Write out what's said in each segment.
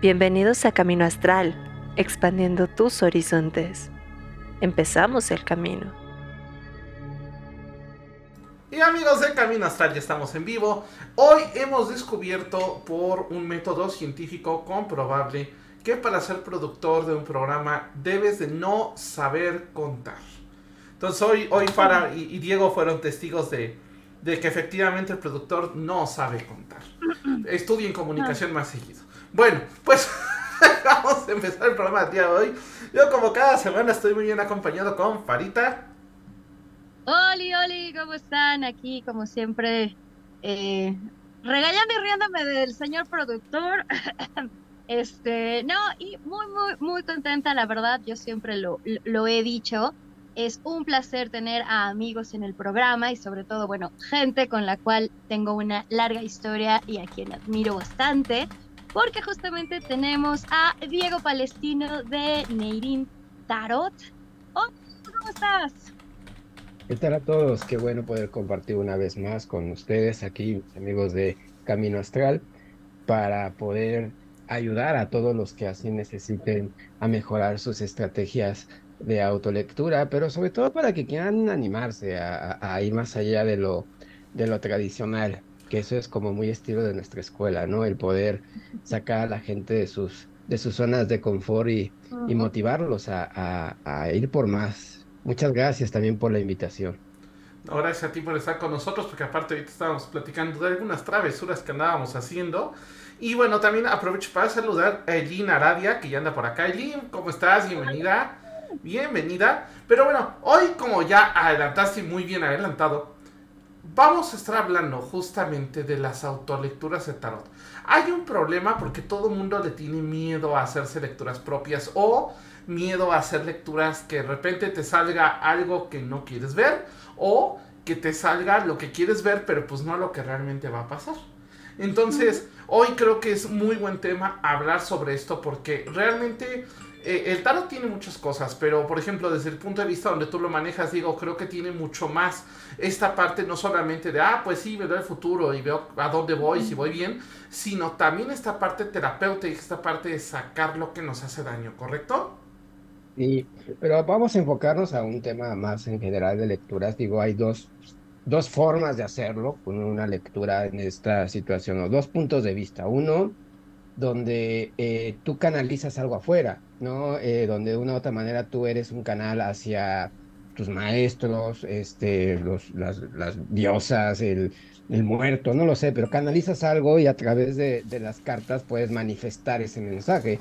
Bienvenidos a Camino Astral, expandiendo tus horizontes. Empezamos el camino. Y amigos de Camino Astral, ya estamos en vivo. Hoy hemos descubierto por un método científico comprobable que para ser productor de un programa debes de no saber contar. Entonces hoy, hoy Farah y, Diego fueron testigos de, de que efectivamente el productor no sabe contar. Estudien comunicación más seguido. Bueno, pues vamos a empezar el programa del día de hoy. Yo como cada semana estoy muy bien acompañado con Farita. Oli, oli, ¿cómo están? Aquí como siempre, eh, regañando y riéndome del señor productor. este, no, y muy, muy, muy contenta, la verdad, yo siempre lo, lo he dicho. Es un placer tener a amigos en el programa y sobre todo, bueno, gente con la cual tengo una larga historia y a quien admiro bastante porque justamente tenemos a Diego Palestino de Neirin Tarot. Hola, ¿cómo estás? ¿Qué tal a todos? Qué bueno poder compartir una vez más con ustedes aquí, amigos de Camino Astral, para poder ayudar a todos los que así necesiten a mejorar sus estrategias de autolectura, pero sobre todo para que quieran animarse a, a ir más allá de lo, de lo tradicional que eso es como muy estilo de nuestra escuela, ¿no? El poder sacar a la gente de sus, de sus zonas de confort y, y motivarlos a, a, ir por más. Muchas gracias también por la invitación. Gracias a ti por estar con nosotros, porque aparte ahorita estábamos platicando de algunas travesuras que andábamos haciendo. Y bueno, también aprovecho para saludar a Elin Arabia, que ya anda por acá. Elin, ¿cómo estás? Bienvenida. Bienvenida. Pero bueno, hoy como ya adelantaste muy bien adelantado, vamos a estar hablando justamente de las autolecturas de tarot. Hay un problema porque todo el mundo le tiene miedo a hacerse lecturas propias o miedo a hacer lecturas que de repente te salga algo que no quieres ver o que te salga lo que quieres ver pero pues no lo que realmente va a pasar. Entonces, hoy creo que es muy buen tema hablar sobre esto porque realmente el tarot tiene muchas cosas, pero por ejemplo, desde el punto de vista donde tú lo manejas, digo, creo que tiene mucho más esta parte, no solamente de, ah, pues sí, veo el futuro y veo a dónde voy, si voy bien, sino también esta parte terapéutica, esta parte de sacar lo que nos hace daño, ¿correcto? Sí, pero vamos a enfocarnos a un tema más en general de lecturas. Digo, hay dos, dos formas de hacerlo con una lectura en esta situación, o dos puntos de vista. Uno, donde eh, tú canalizas algo afuera, ¿no? Eh, donde de una u otra manera tú eres un canal hacia tus maestros, este, los, las, las diosas, el, el, muerto, no lo sé, pero canalizas algo y a través de, de las cartas puedes manifestar ese mensaje,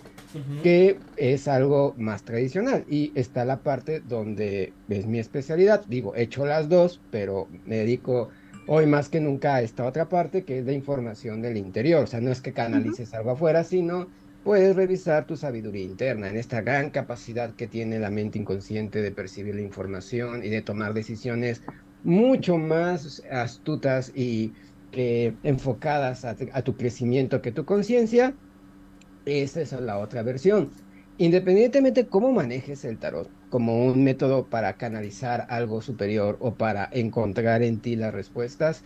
que es algo más tradicional. Y está la parte donde es mi especialidad, digo, he hecho las dos, pero me dedico hoy más que nunca esta otra parte que es la información del interior. O sea, no es que canalices algo afuera, sino puedes revisar tu sabiduría interna en esta gran capacidad que tiene la mente inconsciente de percibir la información y de tomar decisiones mucho más astutas y enfocadas a, a, tu crecimiento que tu conciencia. Esa es la otra versión. Independientemente de cómo manejes el tarot, como un método para canalizar algo superior o para encontrar en ti las respuestas,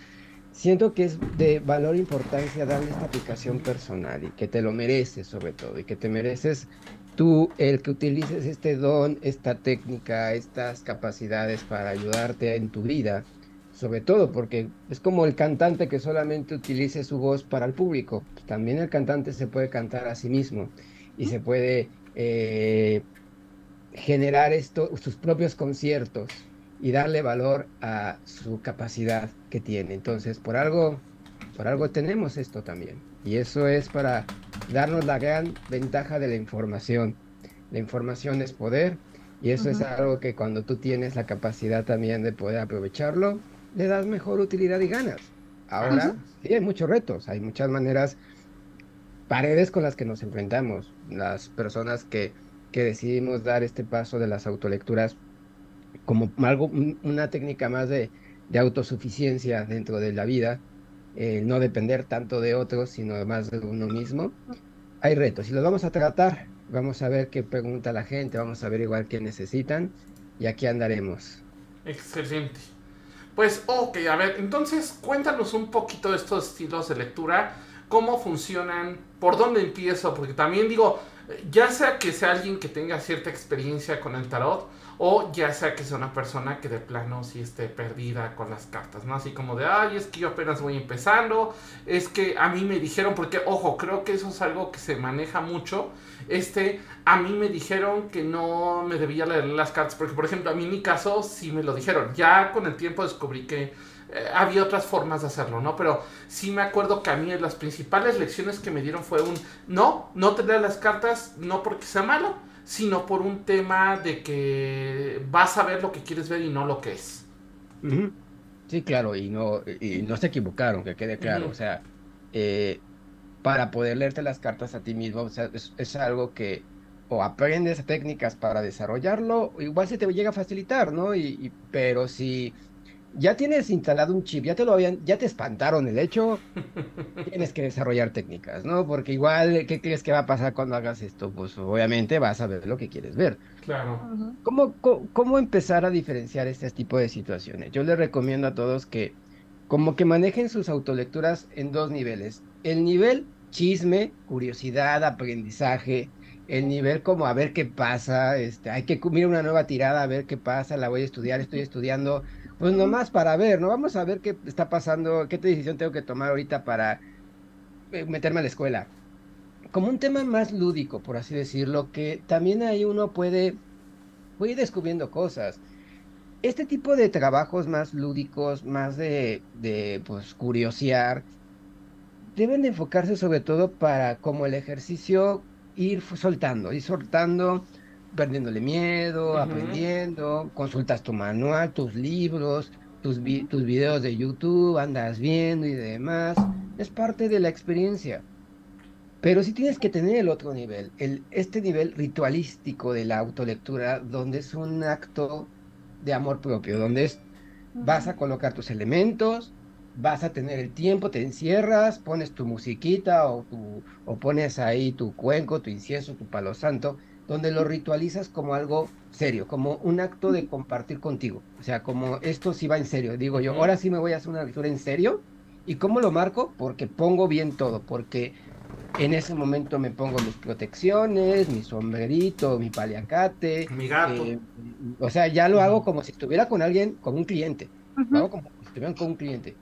siento que es de valor importancia darle esta aplicación personal y que te lo mereces sobre todo y que te mereces tú el que utilices este don, esta técnica, estas capacidades para ayudarte en tu vida, sobre todo porque es como el cantante que solamente utilice su voz para el público, también el cantante se puede cantar a sí mismo y se puede eh, generar esto, sus propios conciertos y darle valor a su capacidad que tiene. Entonces, por algo, por algo tenemos esto también. Y eso es para darnos la gran ventaja de la información. La información es poder y eso es algo que cuando tú tienes la capacidad también de poder aprovecharlo, le das mejor utilidad y ganas. Ahora, sí, hay muchos retos, hay muchas maneras, paredes con las que nos enfrentamos. Las personas que que decidimos dar este paso de las autolecturas como algo, una técnica más de, autosuficiencia dentro de la vida, no depender tanto de otros, sino más de uno mismo. Hay retos y los vamos a tratar. Vamos a ver qué pregunta la gente, vamos a ver igual qué necesitan y aquí andaremos. Excelente. Pues, ok, a ver, entonces cuéntanos un poquito de estos estilos de lectura cómo funcionan, por dónde empiezo, porque también digo, ya sea que sea alguien que tenga cierta experiencia con el tarot, o ya sea que sea una persona que de plano sí esté perdida con las cartas, ¿no? Así como de, ay, es que yo apenas voy empezando, es que a mí me dijeron, porque, ojo, creo que eso es algo que se maneja mucho, este, a mí me dijeron que no me debía leer las cartas, porque, por ejemplo, a mí en mi caso sí me lo dijeron, ya con el tiempo descubrí que eh, había otras formas de hacerlo, ¿no? Pero sí me acuerdo que a mí las principales lecciones que me dieron fue un, no, no te leas las cartas, no porque sea malo, sino por un tema de que vas a ver lo que quieres ver y no lo que es. Sí, claro, y no, y no se equivocaron, que quede claro. O sea, eh, para poder leerte las cartas a ti mismo, o sea, es, algo que o aprendes técnicas para desarrollarlo, igual se te llega a facilitar, ¿no? y pero si ya tienes instalado un chip, ya te lo habían, ya te espantaron el hecho, tienes que desarrollar técnicas, ¿no? Porque igual, ¿qué crees que va a pasar cuando hagas esto? Pues obviamente vas a ver lo que quieres ver. Claro. ¿Cómo, cómo, empezar a diferenciar este tipo de situaciones? Yo les recomiendo a todos que como que manejen sus autolecturas en dos niveles. El nivel chisme, curiosidad, aprendizaje, el nivel como a ver qué pasa, este, hay que mirar una nueva tirada, a ver qué pasa, la voy a estudiar, estoy estudiando pues nomás para ver, ¿no? Vamos a ver qué está pasando, qué decisión tengo que tomar ahorita para eh, meterme a la escuela. Como un tema más lúdico, por así decirlo, que también ahí uno puede, puede ir descubriendo cosas. Este tipo de trabajos más lúdicos, más de, de pues, curiosear, deben de enfocarse sobre todo para como el ejercicio ir soltando, ir soltando perdiéndole miedo, aprendiendo, consultas tu manual, tus libros, tus, tus videos de YouTube, andas viendo y demás. Es parte de la experiencia. Pero sí tienes que tener el otro nivel, el, este nivel ritualístico de la autolectura, donde es un acto de amor propio, donde es, vas a colocar tus elementos, vas a tener el tiempo, te encierras, pones tu musiquita o, tu, o pones ahí tu cuenco, tu incienso, tu palo santo, donde lo ritualizas como algo serio, como un acto de compartir contigo. O sea, como esto sí va en serio. Digo yo, ahora sí me voy a hacer una lectura en serio. ¿Y cómo lo marco? Porque pongo bien todo, porque en ese momento me pongo mis protecciones, mi sombrerito, mi paliacate. Mi gato. Eh, o sea, ya lo hago como si estuviera con alguien, con un cliente. Lo hago como si estuviera con un cliente.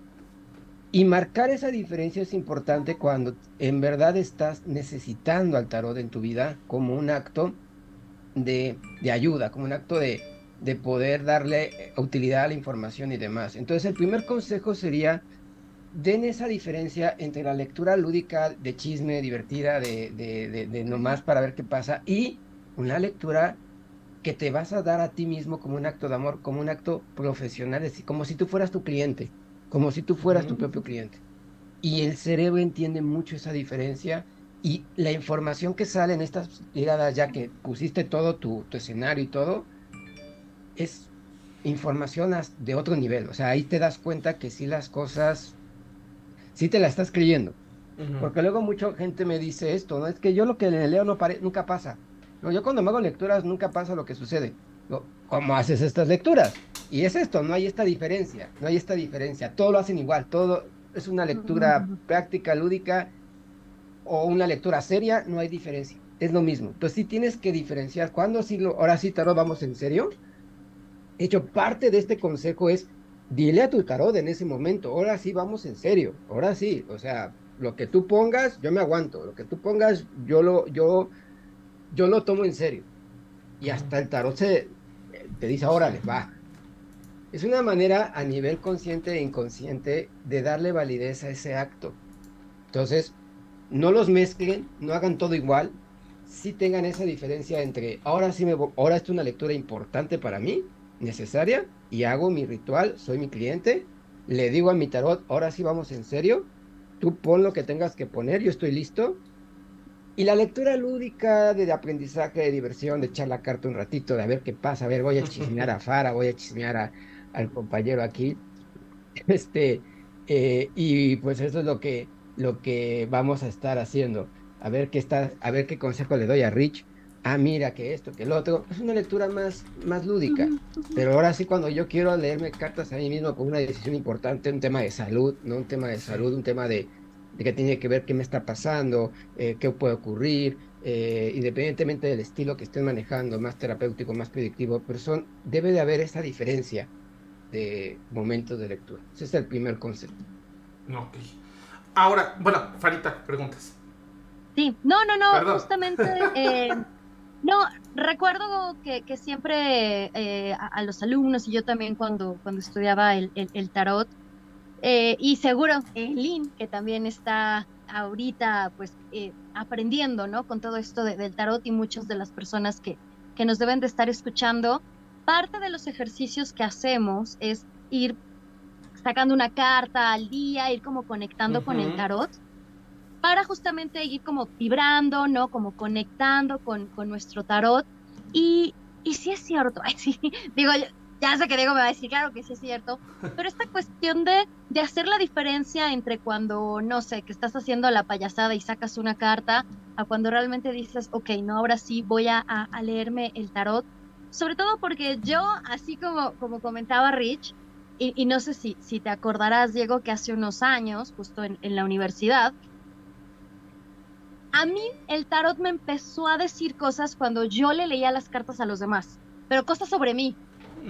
Y marcar esa diferencia es importante cuando en verdad estás necesitando al tarot en tu vida como un acto de, ayuda, como un acto de, de, poder darle utilidad a la información y demás. Entonces el primer consejo sería, den esa diferencia entre la lectura lúdica de chisme, divertida, de, nomás para ver qué pasa, y una lectura que te vas a dar a ti mismo como un acto de amor, como un acto profesional, como si tú fueras tu cliente como si tú fueras tu propio cliente. Y el cerebro entiende mucho esa diferencia y la información que sale en estas tiradas, ya que pusiste todo tu, escenario y todo, es información de otro nivel. O sea, ahí te das cuenta que sí las cosas, sí te la estás creyendo. Porque luego mucha gente me dice esto, ¿no? Es que yo lo que leo no nunca pasa. No, yo cuando me hago lecturas nunca pasa lo que sucede. ¿Cómo haces estas lecturas? Y es esto, no hay esta diferencia, no hay esta diferencia, todo lo hacen igual, todo es una lectura práctica, lúdica o una lectura seria, no hay diferencia, es lo mismo. Entonces sí tienes que diferenciar, cuando sí, lo, ahora sí tarot, vamos en serio. De hecho, parte de este consejo es, dile a tu tarot en ese momento, ahora sí vamos en serio, ahora sí, o sea, lo que tú pongas, yo me aguanto, lo que tú pongas, yo lo, yo, yo lo tomo en serio. Y hasta el tarot se, te dice, órale, va, es una manera a nivel consciente e inconsciente de darle validez a ese acto. Entonces, no los mezclen, no hagan todo igual, sí tengan esa diferencia entre ahora sí me ahora es una lectura importante para mí, necesaria, y hago mi ritual, soy mi cliente, le digo a mi tarot, ahora sí vamos en serio, tú pon lo que tengas que poner, yo estoy listo. Y la lectura lúdica de aprendizaje, de diversión, de echar la carta un ratito, de a ver qué pasa, a ver, voy a chismear a Fara, voy a chismear a, al compañero aquí. Este, eh, y pues eso es lo que, lo que vamos a estar haciendo. A ver qué está, a ver qué consejo le doy a Rich. Ah, mira que esto, que el otro. Es una lectura más, más lúdica. Pero ahora sí, cuando yo quiero leerme cartas a mí mismo con una decisión importante, un tema de salud, no un tema de salud, un tema de, de que tiene que ver qué me está pasando, eh, qué puede ocurrir, eh, independientemente del estilo que estén manejando, más terapéutico, más predictivo, pero son, debe de haber esa diferencia de momentos de lectura. Ese es el primer concepto. Ok. Ahora, bueno, Farita, preguntas. Sí, no, no, no, justamente, eh, no, recuerdo que, que siempre eh, a, los alumnos y yo también cuando, cuando estudiaba el, el, tarot, eh, y seguro Lynn, que también está ahorita pues aprendiendo, ¿no? Con todo esto del tarot y muchas de las personas que, que nos deben de estar escuchando, parte de los ejercicios que hacemos es ir sacando una carta al día, ir como conectando con el tarot, para justamente ir como vibrando, ¿no? Como conectando con, con nuestro tarot. Y, y sí es cierto, sí, digo, ya sé que Diego me va a decir, claro que sí es cierto, pero esta cuestión de, de hacer la diferencia entre cuando, no sé, que estás haciendo la payasada y sacas una carta, a cuando realmente dices, ok, no, ahora sí voy a, a leerme el tarot, sobre todo porque yo, así como, como comentaba Rich, y, no sé si, si te acordarás, Diego, que hace unos años, justo en, la universidad, a mí el tarot me empezó a decir cosas cuando yo le leía las cartas a los demás, pero cosas sobre mí,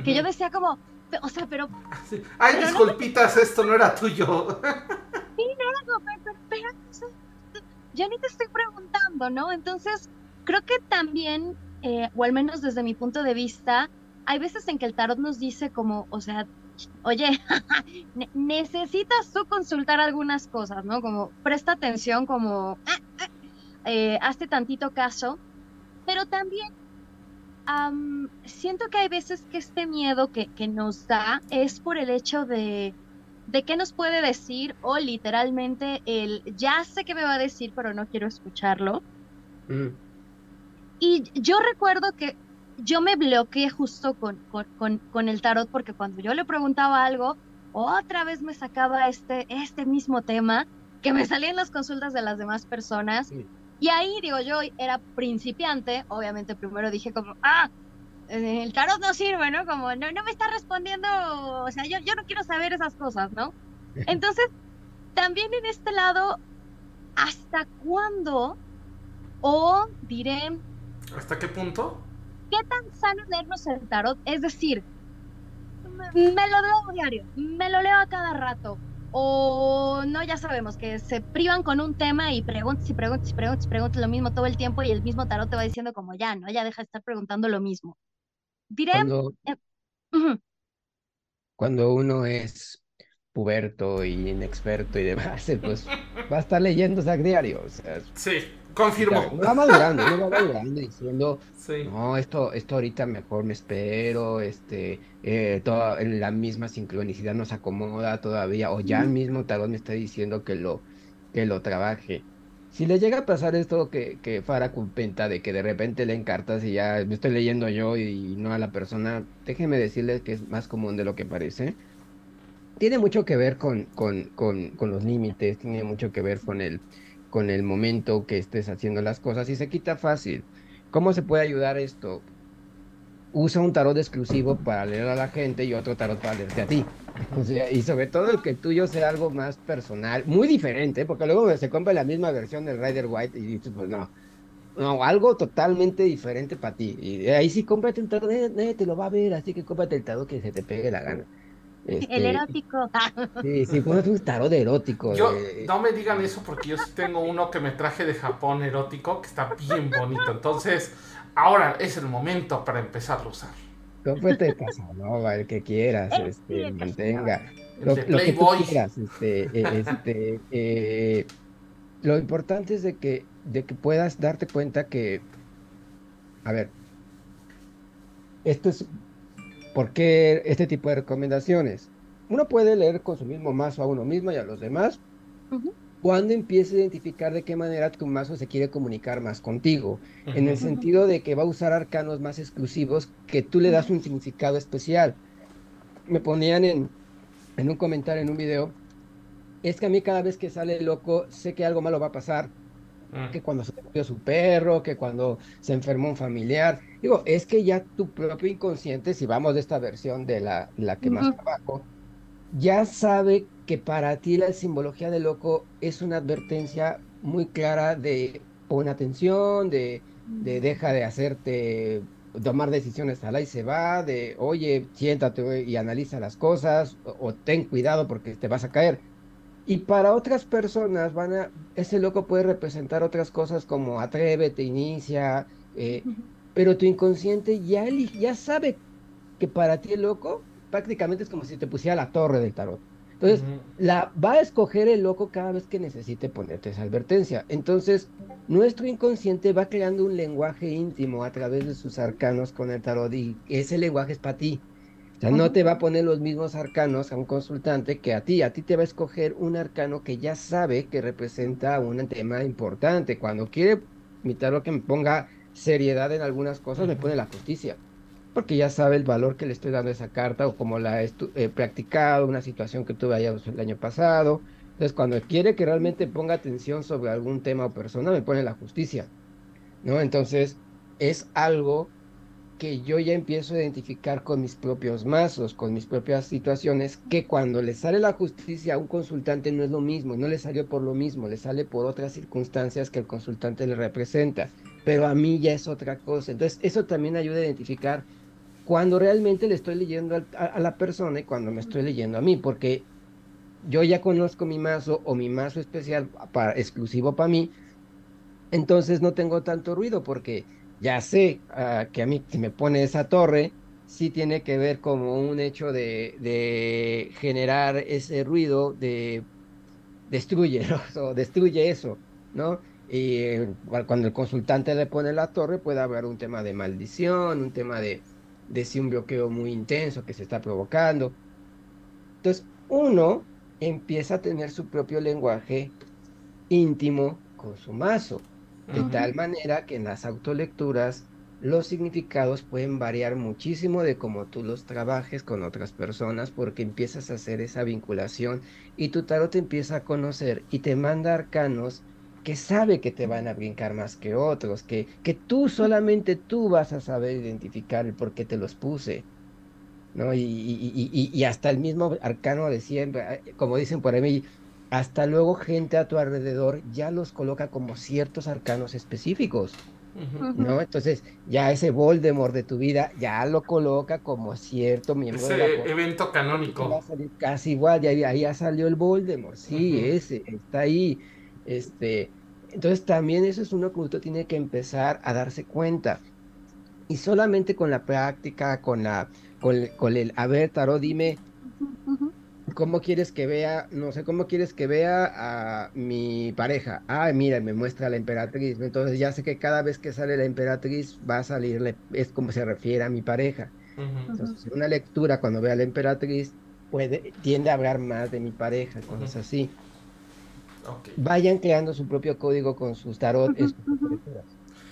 que yo decía como, o sea, pero... Ay, disculpitas, esto no era tuyo. Sí, no, pero, pero, pero, ya ni te estoy preguntando, ¿no? Entonces, creo que también eh, o al menos desde mi punto de vista, hay veces en que el tarot nos dice como, o sea, oye, necesitas tú consultar algunas cosas, ¿no? Como presta atención, como, ah, ah, eh, hazte tantito caso, pero también siento que hay veces que este miedo que, que, nos da es por el hecho de, de qué nos puede decir o literalmente el, ya sé que me va a decir, pero no quiero escucharlo. Y yo recuerdo que yo me bloqueé justo con, con, el tarot porque cuando yo le preguntaba algo, otra vez me sacaba este, este mismo tema que me salía en las consultas de las demás personas. Y ahí, digo, yo era principiante, obviamente primero dije como, ah, eh, el tarot no sirve, ¿no? Como, no, no me está respondiendo, o sea, yo, yo no quiero saber esas cosas, ¿no? Entonces, también en este lado, ¿hasta cuándo? O diré, ¿Hasta qué punto? ¿Qué tan sano leernos el tarot? Es decir, me lo leo diario, me lo leo a cada rato. O no, ya sabemos que se privan con un tema y preguntas y preguntas y preguntas y preguntas lo mismo todo el tiempo y el mismo tarot te va diciendo como ya, ¿no? Ya deja de estar preguntando lo mismo. Diré... Cuando, cuando uno es puberto y inexperto y demás, pues va a estar leyendo Zack diario. O sea, sí. Confirmo. va madurando, va madurando diciendo, no, esto, esto ahorita mejor me espero, este, eh, toda, la misma sincronicidad nos acomoda todavía, o ya el mismo tarot me está diciendo que lo, que lo trabaje. Si le llega a pasar esto que, que Fara cuenta de que de repente leen cartas y ya me estoy leyendo yo y no a la persona, déjeme decirles que es más común de lo que parece. Tiene mucho que ver con, con, con, con los límites, tiene mucho que ver con el con el momento que estés haciendo las cosas y se quita fácil. ¿Cómo se puede ayudar esto? Usa un tarot exclusivo para leer a la gente y otro tarot para leerte a ti. y sobre todo el que tuyo sea algo más personal, muy diferente, porque luego se compra la misma versión del Rider White y dices, pues no, no, algo totalmente diferente para ti. Y ahí sí cómprate un tarot, nadie te lo va a ver, así que cómprate el tarot que se te pegue la gana. El este, erótico. Sí, sí, pues un tarot erótico. Yo, no me digan eso porque yo sí tengo uno que me traje de Japón erótico que está bien bonito. Entonces, ahora es el momento para empezar a usar. Cómprate no el que quieras, este, mantenga. Lo, que tú quieras, este, eh, este, eh, lo importante es de que, de que puedas darte cuenta que, a ver, esto es ¿Por qué este tipo de recomendaciones? Uno puede leer con su mismo mazo a uno mismo y a los demás cuando empiece a identificar de qué manera tu mazo se quiere comunicar más contigo, en el sentido de que va a usar arcanos más exclusivos que tú le das un significado especial. Me ponían en, en un comentario en un video, es que a mí cada vez que sale loco sé que algo malo va a pasar, Mm. que cuando se murió su perro, que cuando se enfermó un familiar. Digo, es que ya tu propio inconsciente, si vamos de esta versión de la, la que más abajo, ya sabe que para ti la simbología del loco es una advertencia muy clara de pon atención, de, de deja de hacerte tomar decisiones a la y se va, de oye, siéntate y analiza las cosas, o, ten cuidado porque te vas a caer. Y para otras personas, van a, ese loco puede representar otras cosas como atrévete, inicia, eh, pero tu inconsciente ya, ya sabe que para ti el loco prácticamente es como si te pusiera la torre del tarot. Entonces, la, va a escoger el loco cada vez que necesite ponerte esa advertencia. Entonces, nuestro inconsciente va creando un lenguaje íntimo a través de sus arcanos con el tarot y ese lenguaje es para ti. O sea, no te va a poner los mismos arcanos a un consultante que a ti. A ti te va a escoger un arcano que ya sabe que representa un tema importante. Cuando quiere mi tarot que me ponga seriedad en algunas cosas, me pone la justicia porque ya sabe el valor que le estoy dando a esa carta o cómo la he practicado, una situación que tuve allá el año pasado. Entonces, cuando quiere que realmente ponga atención sobre algún tema o persona, me pone la justicia, ¿no? Entonces, es algo que yo ya empiezo a identificar con mis propios mazos, con mis propias situaciones, que cuando le sale la justicia a un consultante no es lo mismo, no le salió por lo mismo, le sale por otras circunstancias que el consultante le representa, pero a mí ya es otra cosa. Entonces, eso también ayuda a identificar cuando realmente le estoy leyendo a, la persona y cuando me estoy leyendo a mí, porque yo ya conozco mi mazo o mi mazo especial para, exclusivo para mí, entonces no tengo tanto ruido porque ya sé ah, que a mí si me pone esa torre, sí tiene que ver como un hecho de, generar ese ruido de destruye, o destruye eso, ¿no? Y eh, cuando el consultante le pone la torre puede haber un tema de maldición, un tema de, de si un bloqueo muy intenso que se está provocando. Entonces, uno empieza a tener su propio lenguaje íntimo con su mazo, de tal manera que en las autolecturas los significados pueden variar muchísimo de cómo tú los trabajes con otras personas porque empiezas a hacer esa vinculación y tu tarot te empieza a conocer y te manda arcanos que sabe que te van a brincar más que otros, que, que tú solamente tú vas a saber identificar el por qué te los puse. ¿no? Y, y, y, hasta el mismo arcano de siempre, como dicen por ahí, hasta luego gente a tu alrededor ya los coloca como ciertos arcanos específicos. ¿no? Entonces, ya ese Voldemort de tu vida ya lo coloca como cierto miembro ese de evento canónico. casi igual, ya, ahí ya salió el Voldemort, sí, ese, está ahí. Este, entonces también eso es uno que uno tiene que empezar a darse cuenta. Y solamente con la práctica, con la, con, el, a ver, Tarot, dime, ¿cómo quieres que vea, no sé, cómo quieres que vea a mi pareja? Ah, mira, me muestra la emperatriz. Entonces ya sé que cada vez que sale la emperatriz va a salirle, es como se refiere a mi pareja. Entonces, en una lectura, cuando vea a la emperatriz, puede, tiende a hablar más de mi pareja, cosas así. Vayan creando su propio código con sus tarot.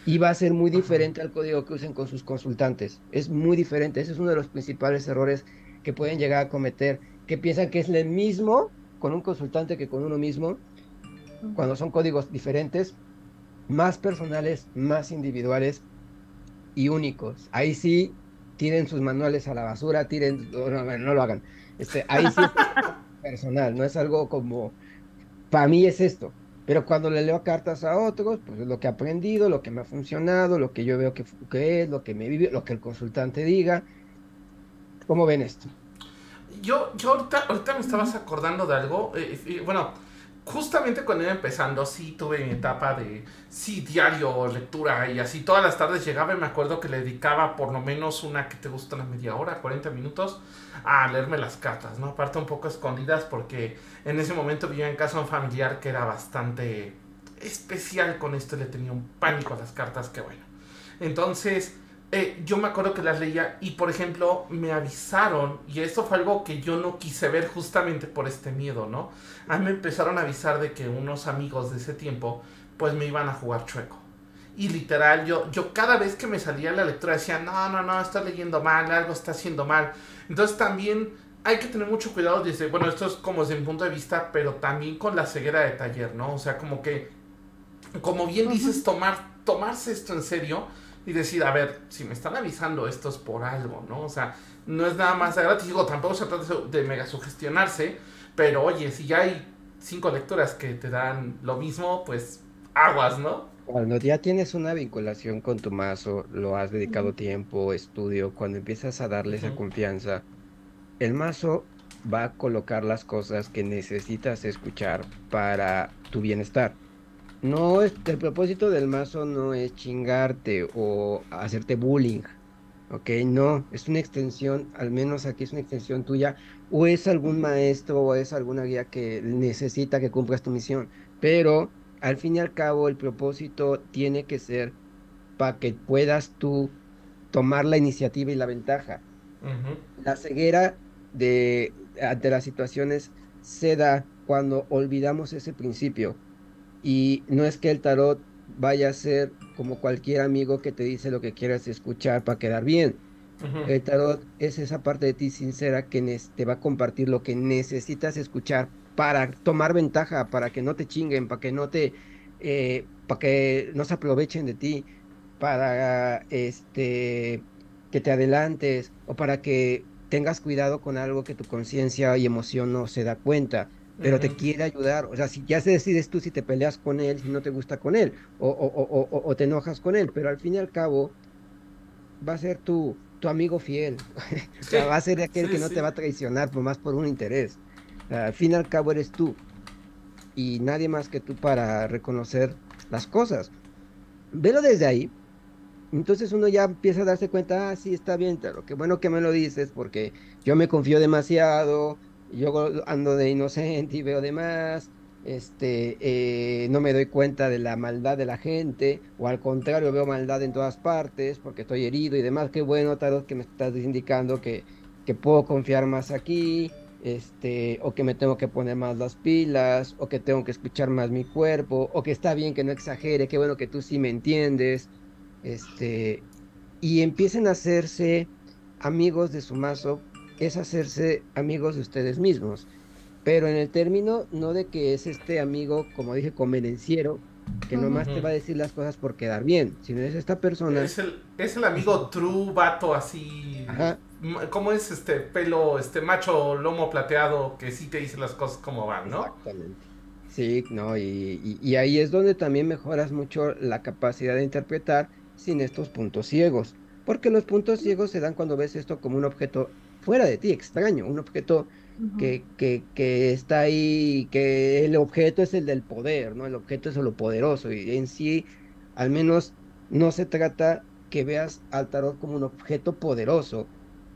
y va a ser muy diferente al código que usen con sus consultantes. Es muy diferente. Ese es uno de los principales errores que pueden llegar a cometer, que piensan que es el mismo con un consultante que con uno mismo, cuando son códigos diferentes, más personales, más individuales y únicos. Ahí sí tiren sus manuales a la basura, tiren, no, no, lo hagan. Este, ahí sí es personal, no es algo como para mí es esto. Pero cuando le leo cartas a otros, pues es lo que he aprendido, lo que me ha funcionado, lo que yo veo que, es, lo que me vive, lo que el consultante diga. ¿Cómo ven esto? Yo, yo ahorita, ahorita me estabas acordando de algo. Eh, bueno, justamente cuando iba empezando, sí tuve mi etapa de, sí, diario, lectura y así. Todas las tardes llegaba y me acuerdo que le dedicaba por lo menos una que te gusta una media hora, 40 minutos, a leerme las cartas, ¿no? Aparte un poco escondidas porque en ese momento vivía en casa un familiar que era bastante especial con esto, le tenía un pánico a las cartas, que bueno. Entonces eh, yo me acuerdo que las leía y, por ejemplo, me avisaron, y esto fue algo que yo no quise ver justamente por este miedo, ¿no? A mí me empezaron a avisar de que unos amigos de ese tiempo, pues me iban a jugar chueco. Y literal, yo, yo cada vez que me salía la lectura decía, no, no, no, estoy leyendo mal, algo está haciendo mal. Entonces también hay que tener mucho cuidado desde, bueno, esto es como desde mi punto de vista, pero también con la ceguera de taller, ¿no? O sea, como que, como bien dices, tomar, tomarse esto en serio y decir, a ver, si me están avisando esto es por algo, ¿no? O sea, no es nada más de gratis, digo, tampoco se trata de mega sugestionarse, Pero oye, si ya hay cinco lecturas que te dan lo mismo, pues aguas, ¿no? Cuando ya tienes una vinculación con tu mazo, lo has dedicado tiempo, estudio, cuando empiezas a darle esa confianza, el mazo va a colocar las cosas que necesitas escuchar para tu bienestar. No es, el propósito del mazo no es chingarte o hacerte bullying, ¿ok? No, es una extensión, al menos aquí es una extensión tuya, o es algún maestro o es alguna guía que necesita que cumplas tu misión, pero al fin y al cabo el propósito tiene que ser para que puedas tú tomar la iniciativa y la ventaja. La ceguera de, ante las situaciones se da cuando olvidamos ese principio. Y no es que el tarot vaya a ser como cualquier amigo que te dice lo que quieras escuchar para quedar bien. El tarot es esa parte de ti sincera que te va a compartir lo que necesitas escuchar para tomar ventaja, para que no te chinguen, para que no te, eh, para que no se aprovechen de ti, para este que te adelantes o para que tengas cuidado con algo que tu conciencia y emoción no se da cuenta, pero te Ujú. quiere ayudar. O sea, si ya se decides tú si te peleas con él, si no te gusta con él, o, o- o- o- te enojas con él, pero al fin y al cabo va a ser tu, tu amigo fiel. O sea, va a ser aquel Sí, que no sí. te va a traicionar por más por un interés. Al fin y al cabo eres tú. Y nadie más que tú para reconocer las cosas. Velo desde ahí. Entonces uno ya empieza a darse cuenta, ah, sí, está bien, claro, qué bueno que me lo dices, porque yo me confío demasiado, yo ando de inocente y veo de más, este, eh, no me doy cuenta de la maldad de la gente, o al contrario, veo maldad en todas partes, porque estoy herido y demás, qué bueno, Tarot, que me estás indicando que, que puedo confiar más aquí, este, o que me tengo que poner más las pilas, o que tengo que escuchar más mi cuerpo, o que está bien que no exagere, qué bueno que tú sí me entiendes, este, y empiecen a hacerse amigos de su mazo, es hacerse amigos de ustedes mismos. Pero en el término, no de que es este amigo, como dije, convenenciero, que nomás te Ujú. va a decir las cosas por quedar bien, sino es esta persona. Es el, es el amigo true vato así. Ajá. ¿Cómo es este pelo, este macho lomo plateado que sí te dice las cosas como van, ¿no? Exactamente. Sí, no, y, y- y ahí es donde también mejoras mucho la capacidad de interpretar sin estos puntos ciegos. Porque los puntos ciegos se dan cuando ves esto como un objeto fuera de ti, extraño, un objeto que, que, que está ahí, que el objeto es el del poder, ¿no? El objeto es lo poderoso y en sí, al menos, no se trata que veas al tarot como un objeto poderoso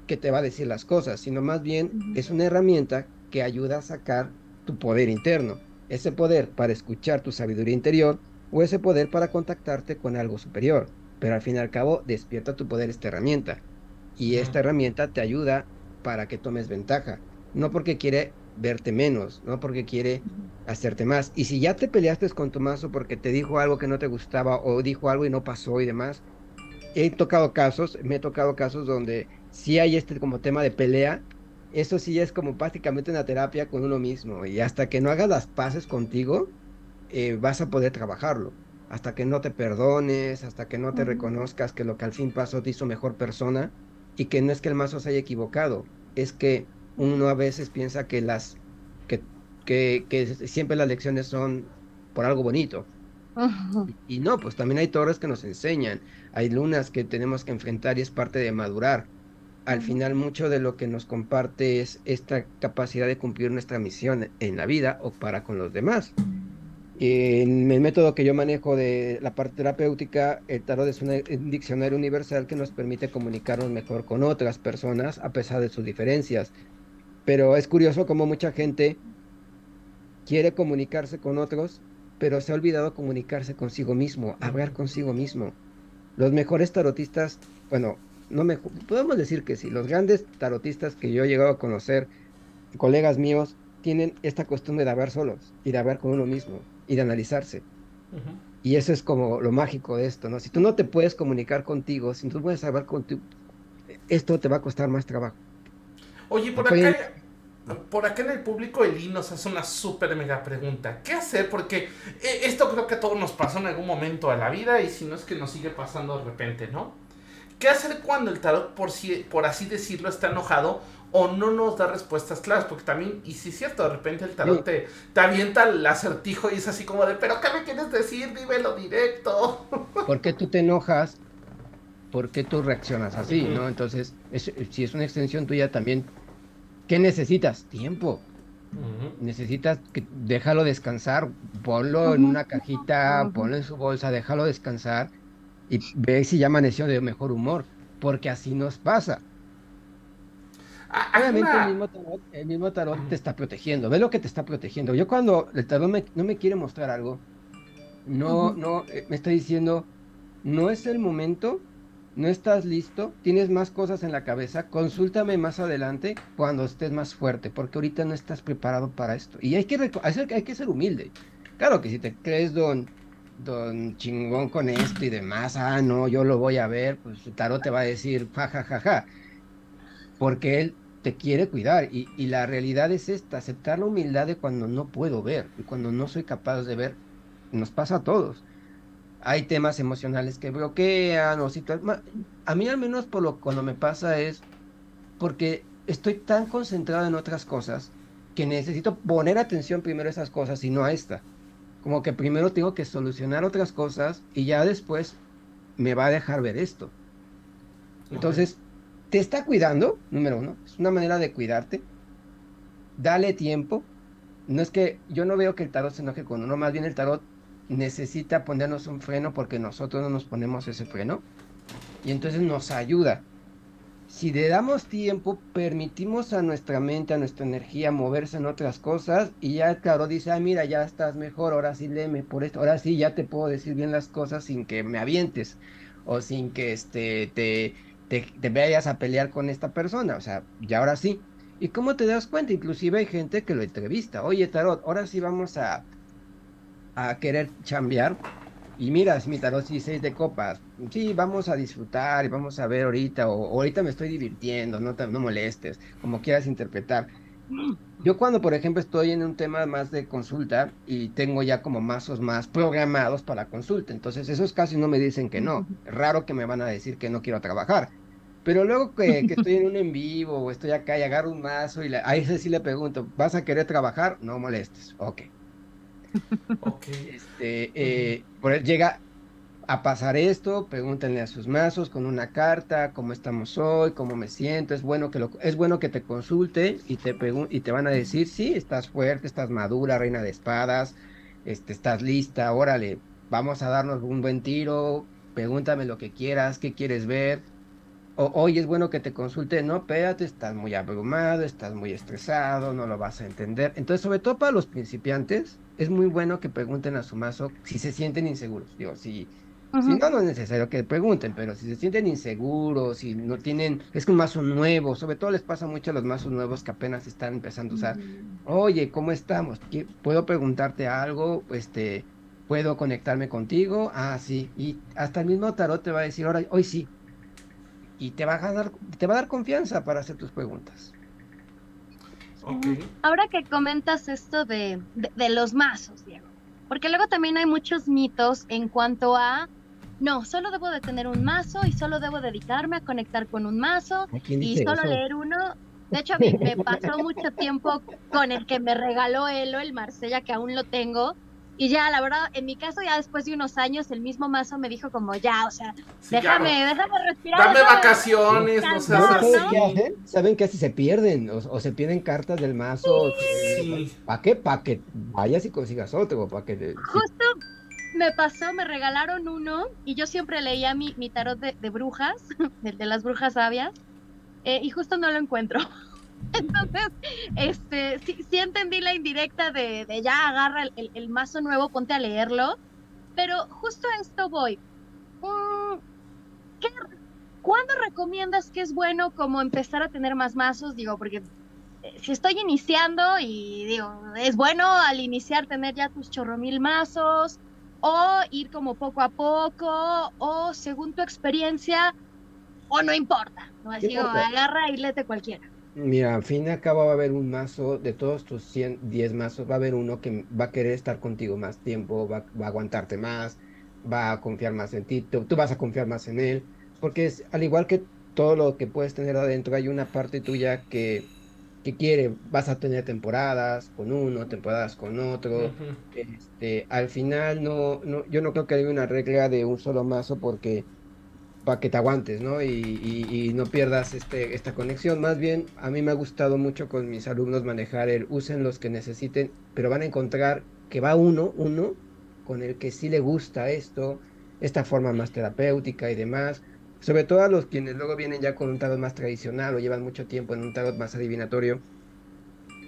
que te va a decir las cosas, sino más bien es una herramienta que ayuda a sacar tu poder interno, ese poder para escuchar tu sabiduría interior o ese poder para contactarte con algo superior, pero al fin y al cabo despierta tu poder esta herramienta y esta herramienta te ayuda para que tomes ventaja. No porque quiere verte menos, no porque quiere hacerte más. Y si ya te peleaste con tu mazo porque te dijo algo que no te gustaba o dijo algo y no pasó y demás, he tocado casos, me he tocado casos donde sí hay este como tema de pelea, eso sí es como prácticamente una terapia con uno mismo. Y hasta que no hagas las paces contigo, eh, vas a poder trabajarlo. Hasta que no te perdones, hasta que no te reconozcas que lo que al fin pasó te hizo mejor persona y que no es que el mazo se haya equivocado, es que uno a veces piensa que las que, que, que siempre las lecciones son por algo bonito. Ujú. Y no, pues también hay torres que nos enseñan, hay lunas que tenemos que enfrentar y es parte de madurar. Al final mucho de lo que nos comparte es esta capacidad de cumplir nuestra misión en la vida o para con los demás. En el método que yo manejo de la parte terapéutica, el tarot es un diccionario universal que nos permite comunicarnos mejor con otras personas a pesar de sus diferencias. Pero es curioso cómo mucha gente quiere comunicarse con otros, pero se ha olvidado comunicarse consigo mismo, hablar consigo mismo. Los mejores tarotistas, bueno, no me, podemos decir que sí, los grandes tarotistas que yo he llegado a conocer, colegas míos, tienen esta costumbre de hablar solos y de hablar con uno mismo y de analizarse. Y eso es como lo mágico de esto, ¿no? Si tú no te puedes comunicar contigo, si tú puedes hablar contigo, esto te va a costar más trabajo. Oye, por acá, por acá en el público, Eli nos hace una súper mega pregunta. ¿Qué hacer? Porque eh, esto creo que a todos nos pasó en algún momento de la vida y si no es que nos sigue pasando de repente, ¿no? ¿Qué hacer cuando el tarot, por, si- por así decirlo, está enojado o no nos da respuestas claras, porque también, y si es cierto, de repente el tarot te, te, avienta el acertijo y es así como de, pero ¿qué me quieres decir? Dímelo directo. ¿Por qué tú te enojas? ¿Por qué tú reaccionas así? ¿no? Entonces, si es una extensión tuya también, ¿qué necesitas? Tiempo. Necesitas que déjalo descansar, ponlo en una cajita, ponlo en su bolsa, déjalo descansar y ve si ya amaneció de mejor humor, porque así nos pasa. Obviamente el mismo tarot, te está protegiendo, ve lo que te está protegiendo. Yo cuando el tarot no me quiere mostrar algo, no, no, eh, me está diciendo, no es el momento, no estás listo, tienes más cosas en la cabeza, consúltame más adelante cuando estés más fuerte, porque ahorita no estás preparado para esto. Y hay que, hay que ser humilde. Claro que si te crees don, don chingón con esto y demás, ah, no, yo lo voy a ver, pues el tarot te va a decir, ja, ja, ja, ja. Porque él te quiere cuidar. Y, la realidad es esta, aceptar la humildad de cuando no puedo ver y cuando no soy capaz de ver. Nos pasa a todos. Hay temas emocionales que bloquean o situaciones. A mí al menos por lo cuando me pasa es porque estoy tan concentrado en otras cosas que necesito poner atención primero a esas cosas y no a esta. Como que primero tengo que solucionar otras cosas y ya después me va a dejar ver esto. Entonces, te está cuidando, número uno, es una manera de cuidarte. Dale tiempo. No es que yo no veo que el tarot se enoje con uno, más bien el tarot necesita ponernos un freno porque nosotros no nos ponemos ese freno. Y entonces nos ayuda. Si le damos tiempo, permitimos a nuestra mente, a nuestra energía moverse en otras cosas y ya el tarot dice, ah, mira, ya estás mejor, ahora sí léeme por esto, ahora sí ya te puedo decir bien las cosas sin que me avientes o sin que este, te, te, vayas a pelear con esta persona, o sea, ya ahora sí. ¿Y cómo te das cuenta? Inclusive hay gente que lo entrevista, oye Tarot, ahora sí vamos a, a querer chambear. Y mira, mi tarot sí, seis de copas. Sí, vamos a disfrutar y vamos a ver ahorita, o, ahorita me estoy divirtiendo, no, te, no molestes, como quieras interpretar. Yo cuando, por ejemplo, estoy en un tema más de consulta y tengo ya como mazos más programados para consulta, entonces esos casi no me dicen que no. Raro que me van a decir que no quiero trabajar. Pero luego que, estoy en un en vivo o estoy acá y agarro un mazo y le, a ese sí le pregunto, ¿vas a querer trabajar? No molestes. Ok. Ok. Este, eh, por él llega a pasar esto, pregúntenle a sus mazos con una carta, cómo estamos hoy, cómo me siento, es bueno que lo, es bueno que te consulte y te y te van a decir, sí, estás fuerte, estás madura, reina de espadas, este, estás lista, órale, vamos a darnos un buen tiro, pregúntame lo que quieras, qué quieres ver, hoy es bueno que te consulte, no, espérate, estás muy abrumado, estás muy estresado, no lo vas a entender. Entonces, sobre todo para los principiantes, es muy bueno que pregunten a su mazo si se sienten inseguros. Digo, si, si no, no es necesario que pregunten, pero si se sienten inseguros, si no tienen, es un mazo nuevo, sobre todo les pasa mucho a los mazos nuevos que apenas están empezando a usar. Oye, ¿cómo estamos? ¿Puedo preguntarte algo? Este, ¿Puedo conectarme contigo? Ah, sí. Y hasta el mismo tarot te va a decir, ahora, hoy sí, y te va a dar, te va a dar confianza para hacer tus preguntas. Ahora que comentas esto de, de, los mazos, Diego, porque luego también hay muchos mitos en cuanto a, no, solo debo de tener un mazo y solo debo dedicarme a conectar con un mazo y solo leer uno. De hecho, a mí me pasó mucho tiempo con el que me regaló Elo, el Marsella, que aún lo tengo, y ya, la verdad, en mi caso, ya después de unos años, el mismo mazo me dijo como, ya, o sea, déjame, déjame respirar. Dame vacaciones, no sé. ¿Qué ¿Saben que así se pierden? O, se pierden cartas del mazo. Sí. ¿Para qué? Para que vayas y consigas otro. Para que... Justo me pasó, me regalaron uno y yo siempre leía mi, mi tarot de, brujas, el de las brujas sabias, eh, y justo no lo encuentro. Entonces, este, sí, entendí la indirecta de, ya agarra el, mazo nuevo, ponte a leerlo, pero justo a esto voy. Mm, ¿Cuándo recomiendas que es bueno como empezar a tener más mazos? Digo, porque eh, si estoy iniciando y digo, es bueno al iniciar tener ya tus chorro mil mazos o ir como poco a poco o según tu experiencia o no importa, no así agarra y lete cualquiera. Mira, al fin y al cabo va a haber un mazo, de todos tus 100, 10 mazos, va a haber uno que va a querer estar contigo más tiempo, va, a aguantarte más, va a confiar más en ti, tú, vas a confiar más en él, porque es, al igual que todo lo que puedes tener adentro, hay una parte tuya que, que quiere, vas a tener temporadas con uno, temporadas con otro. Este, al final no, no, yo no creo que haya una regla de un solo mazo porque para que te aguantes, ¿no? Y, no pierdas este, esta conexión. Más bien, a mí me ha gustado mucho con mis alumnos manejar el usen los que necesiten, pero van a encontrar que va uno, uno, con el que sí le gusta esto, esta forma más terapéutica y demás. Sobre todo a los quienes luego vienen ya con un tarot más tradicional o llevan mucho tiempo en un tarot más adivinatorio,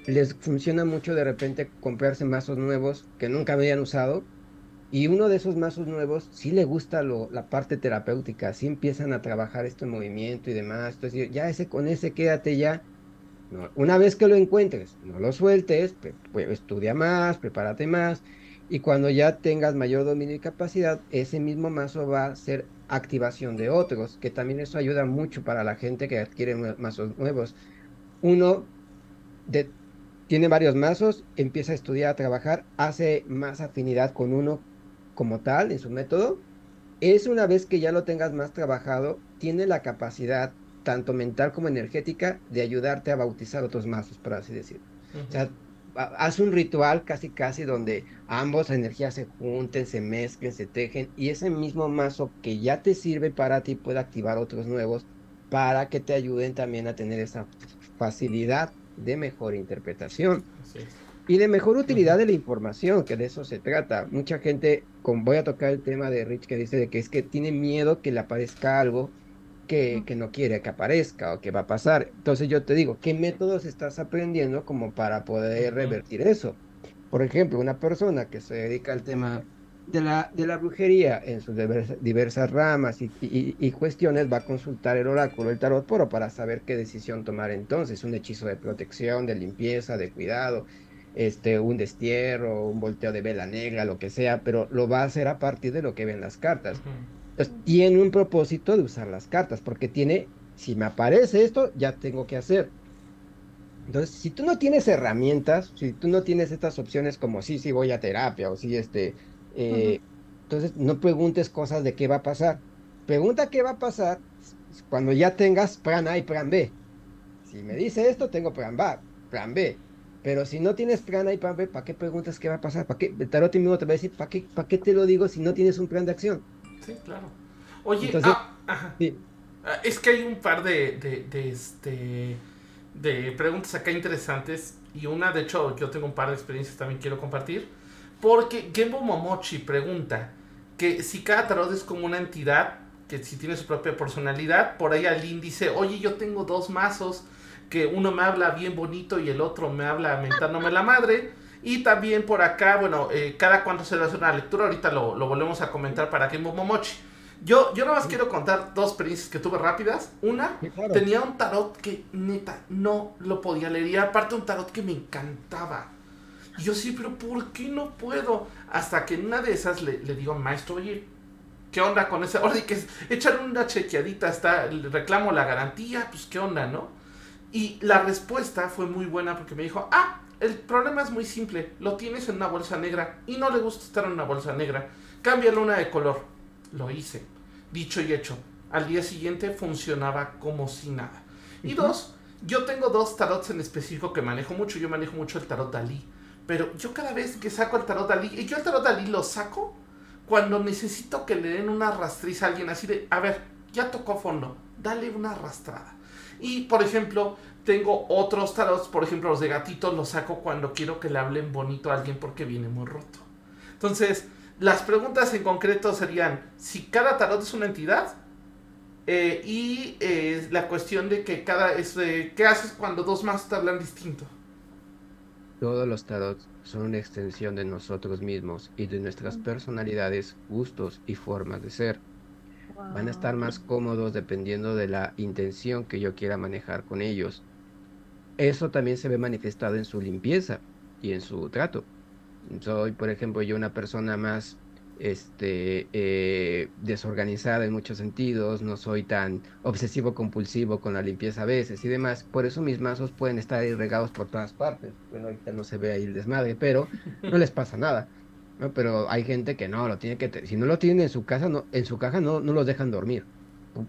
les funciona mucho de repente comprarse mazos nuevos que nunca habían usado y uno de esos mazos nuevos sí le gusta la parte terapéutica, sí empiezan a trabajar este movimiento y demás. Entonces, ya ese con ese quédate ya. Una vez que lo encuentres, no lo sueltes, pues, estudia más, prepárate más y cuando ya tengas mayor dominio y capacidad, ese mismo mazo va a ser activación de otros, que también eso ayuda mucho para la gente que adquiere ma- mazos nuevos. Uno tiene varios mazos, empieza a estudiar, a trabajar, hace más afinidad con uno como tal en su método. Es una vez que ya lo tengas más trabajado, tiene la capacidad, tanto mental como energética, de ayudarte a bautizar otros mazos, por así decirlo. O sea, ha- haz un ritual casi casi donde ambos energías se junten, se mezclen, se tejen y ese mismo mazo que ya te sirve para ti puede activar otros nuevos para que te ayuden también a tener esa facilidad de mejor interpretación es. Y de mejor utilidad de la información, que de eso se trata. Mucha gente, con, voy a tocar el tema de Rich que dice de que es que tiene miedo que le aparezca algo que, que no quiere que aparezca o que va a pasar. Entonces yo te digo, ¿qué métodos estás aprendiendo como para poder revertir eso? Por ejemplo, una persona que se dedica al tema de la, de la brujería en sus diversas, diversas ramas y, y- y cuestiones va a consultar el oráculo, el tarot poro, para saber qué decisión tomar entonces, un hechizo de protección, de limpieza, de cuidado, este, un destierro, un volteo de vela negra, lo que sea, pero lo va a hacer a partir de lo que ven las cartas. Entonces, tiene un propósito de usar las cartas, porque tiene, si me aparece esto, ya tengo que hacer. Entonces, si tú no tienes herramientas, si tú no tienes estas opciones como sí, sí voy a terapia o sí, este, eh, entonces no preguntes cosas de qué va a pasar. Pregunta qué va a pasar cuando ya tengas plan A y plan B. Si me dice esto, tengo plan B, plan B. Pero si no tienes plan A y plan B, ¿para qué preguntas qué va a pasar? ¿Para qué? El tarot mismo te va a decir, ¿para qué, ¿para qué te lo digo si no tienes un plan de acción? Sí, claro. Oye, Entonces- ah, ajá. Sí. Ah, Es que hay un par de, de, de, este, de preguntas acá interesantes. Y una, de hecho, yo tengo un par de experiencias también quiero compartir. Porque Gembo Momochi pregunta que si cada tarot es como una entidad, que si tiene su propia personalidad, por ahí Aline dice, oye, yo tengo dos mazos, que uno me habla bien bonito y el otro me habla mentándome la madre. Y también por acá, bueno, eh, cada cuánto se le hace una lectura, ahorita lo, lo volvemos a comentar para Gembo Momochi. Yo, yo nada más quiero contar dos experiencias que tuve rápidas. Una, Sí, claro. tenía un tarot que neta no lo podía leer. Y aparte un tarot que me encantaba. Y yo sí, pero ¿por qué no puedo? Hasta que en una de esas le, le digo, maestro, oye, ¿qué onda con ese? Ahora que es- echar una chequeadita, está, reclamo la garantía, pues qué onda, ¿no? Y la respuesta fue muy buena porque me dijo, ah, el problema es muy simple, lo tienes en una bolsa negra y no le gusta estar en una bolsa negra, cámbiale una de color. Lo hice, dicho y hecho. Al día siguiente funcionaba como si nada. Y dos, yo tengo dos tarots en específico que manejo mucho, yo manejo mucho el tarot Dalí. Pero yo cada vez que saco el tarot Dalí, y yo el tarot Dalí lo saco cuando necesito que le den una rastriza a alguien así de, a ver, ya tocó fondo, dale una arrastrada. Y por ejemplo, tengo otros tarots, por ejemplo, los de gatitos los saco cuando quiero que le hablen bonito a alguien porque viene muy roto. Entonces, las preguntas en concreto serían si cada tarot es una entidad eh, y eh, la cuestión de que cada es de, qué haces cuando dos más te hablan distinto. Todos los tarots son una extensión de nosotros mismos y de nuestras personalidades, gustos y formas de ser. Van a estar más cómodos dependiendo de la intención que yo quiera manejar con ellos. Eso también se ve manifestado en su limpieza y en su trato. Soy, por ejemplo, yo una persona más este, eh, desorganizada en muchos sentidos, no soy tan obsesivo compulsivo con la limpieza a veces y demás. Por eso mis mazos pueden estar ahí regados por todas partes. Bueno, ahorita no se ve ahí el desmadre, pero no les pasa nada. Pero hay gente que no, lo tiene que, si no lo tienen en su casa, no, en su caja no, no los dejan dormir.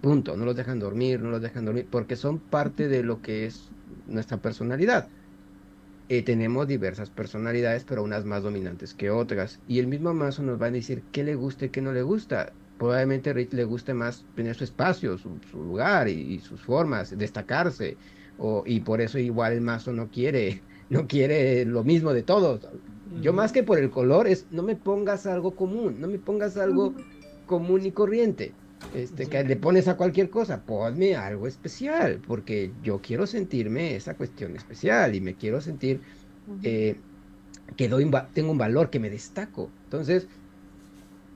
punto, no los dejan dormir, no los dejan dormir, porque son parte de lo que es nuestra personalidad. Eh, tenemos diversas personalidades, pero unas más dominantes que otras. Y el mismo mazo nos va a decir qué le gusta y qué no le gusta. Probablemente a Rich le guste más tener su espacio, su, lugar y, sus formas, destacarse. O, y por eso igual el mazo no quiere, no quiere lo mismo de todos. Yo más que por el color es no me pongas algo común, no me pongas algo común y corriente. Este, que le pones a cualquier cosa, ponme algo especial, porque yo quiero sentirme esa cuestión especial y me quiero sentir eh, que doy tengo un valor, que me destaco. Entonces,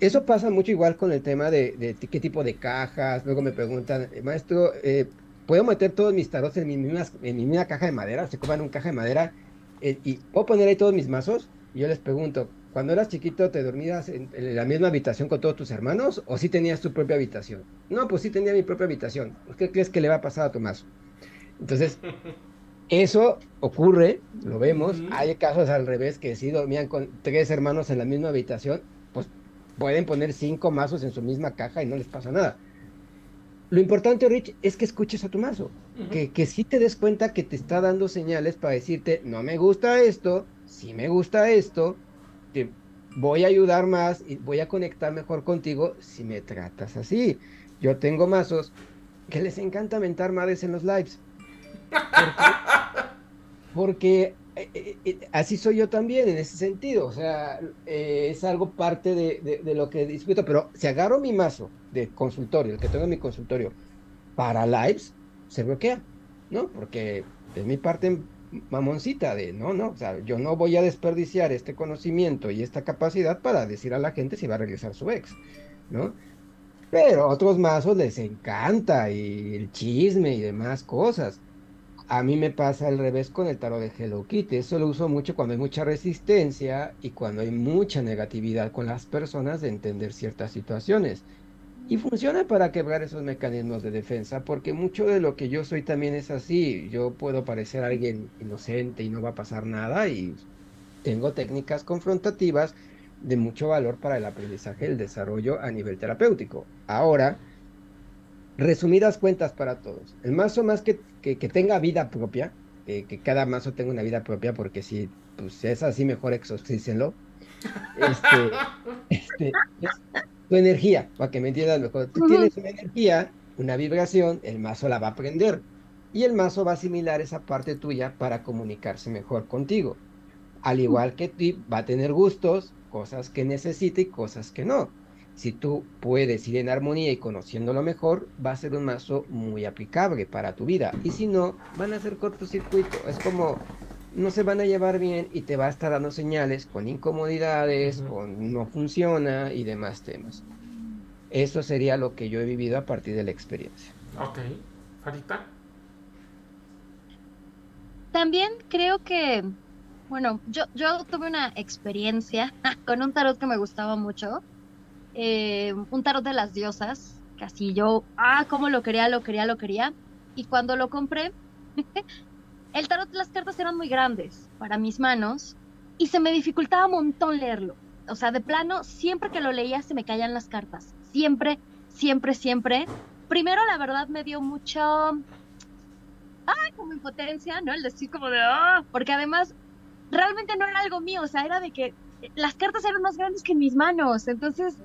eso pasa mucho igual con el tema de, qué tipo de cajas. Luego me preguntan, maestro, eh, ¿puedo meter todos mis tarots en mi misma, en mi misma caja de madera? Se coman un caja de madera eh, y ¿puedo poner ahí todos mis mazos? Y yo les pregunto, cuando eras chiquito, ¿te dormías en, la misma habitación con todos tus hermanos o sí tenías tu propia habitación? No, pues sí tenía mi propia habitación. ¿Qué crees que le va a pasar a Tomás? Entonces, eso ocurre, lo vemos. Hay casos al revés que sí dormían con tres hermanos en la misma habitación, pues pueden poner cinco mazos en su misma caja y no les pasa nada. Lo importante, Rich, es que escuches a tu mazo, que, que sí te des cuenta que te está dando señales para decirte, no me gusta esto, si me gusta esto, te voy a ayudar más y voy a conectar mejor contigo si me tratas así. Yo tengo mazos que les encanta mentar madres en los lives. Porque, así soy yo también en ese sentido. O sea, es algo parte de, de, lo que discuto. Pero si agarro mi mazo de consultorio, el que tengo en mi consultorio, para lives, se bloquea, ¿no? Porque es mi parte mamoncita de, no, no, o sea, yo no voy a desperdiciar este conocimiento y esta capacidad para decir a la gente si va a regresar su ex, ¿no? Pero a otros mazos les encanta y el chisme y demás cosas. A mí me pasa al revés con el tarot de Hello Kitty. Eso lo uso mucho cuando hay mucha resistencia y cuando hay mucha negatividad con las personas de entender ciertas situaciones. Y funciona para quebrar esos mecanismos de defensa, porque mucho de lo que yo soy también es así. Yo puedo parecer alguien inocente y no va a pasar nada y tengo técnicas confrontativas de mucho valor para el aprendizaje y el desarrollo a nivel terapéutico. Ahora, resumidas cuentas para todos. El mazo más que, que, tenga vida propia, que cada mazo tenga una vida propia, porque si pues, es así, mejor exorcícenlo. Este, este, tu energía, para que me entiendas mejor. Tú tienes una energía, una vibración, el mazo la va a aprender. Y el mazo va a asimilar esa parte tuya para comunicarse mejor contigo. Al igual que tú, va a tener gustos, cosas que necesita y cosas que no. Si tú puedes ir en armonía y conociéndolo mejor, va a ser un mazo muy aplicable para tu vida. Y si no, van a ser cortocircuito. Es como no se van a llevar bien y te va a estar dando señales con incomodidades, con no funciona y demás temas. Eso sería lo que yo he vivido a partir de la experiencia. Ok. Farita. También creo que, bueno, yo, yo tuve una experiencia con un tarot que me gustaba mucho. Eh, un tarot de las diosas. Casi yo, ah, cómo lo quería, lo quería, lo quería. Y cuando lo compré, el tarot, las cartas eran muy grandes para mis manos y se me dificultaba un montón leerlo. O sea, de plano, siempre que lo leía se me caían las cartas. Siempre, siempre, siempre. Primero, la verdad, me dio mucho... ¡Ay! Como impotencia, ¿no? El decir como de... ¡Ah! Porque además, realmente no era algo mío. O sea, era de que las cartas eran más grandes que mis manos. Entonces...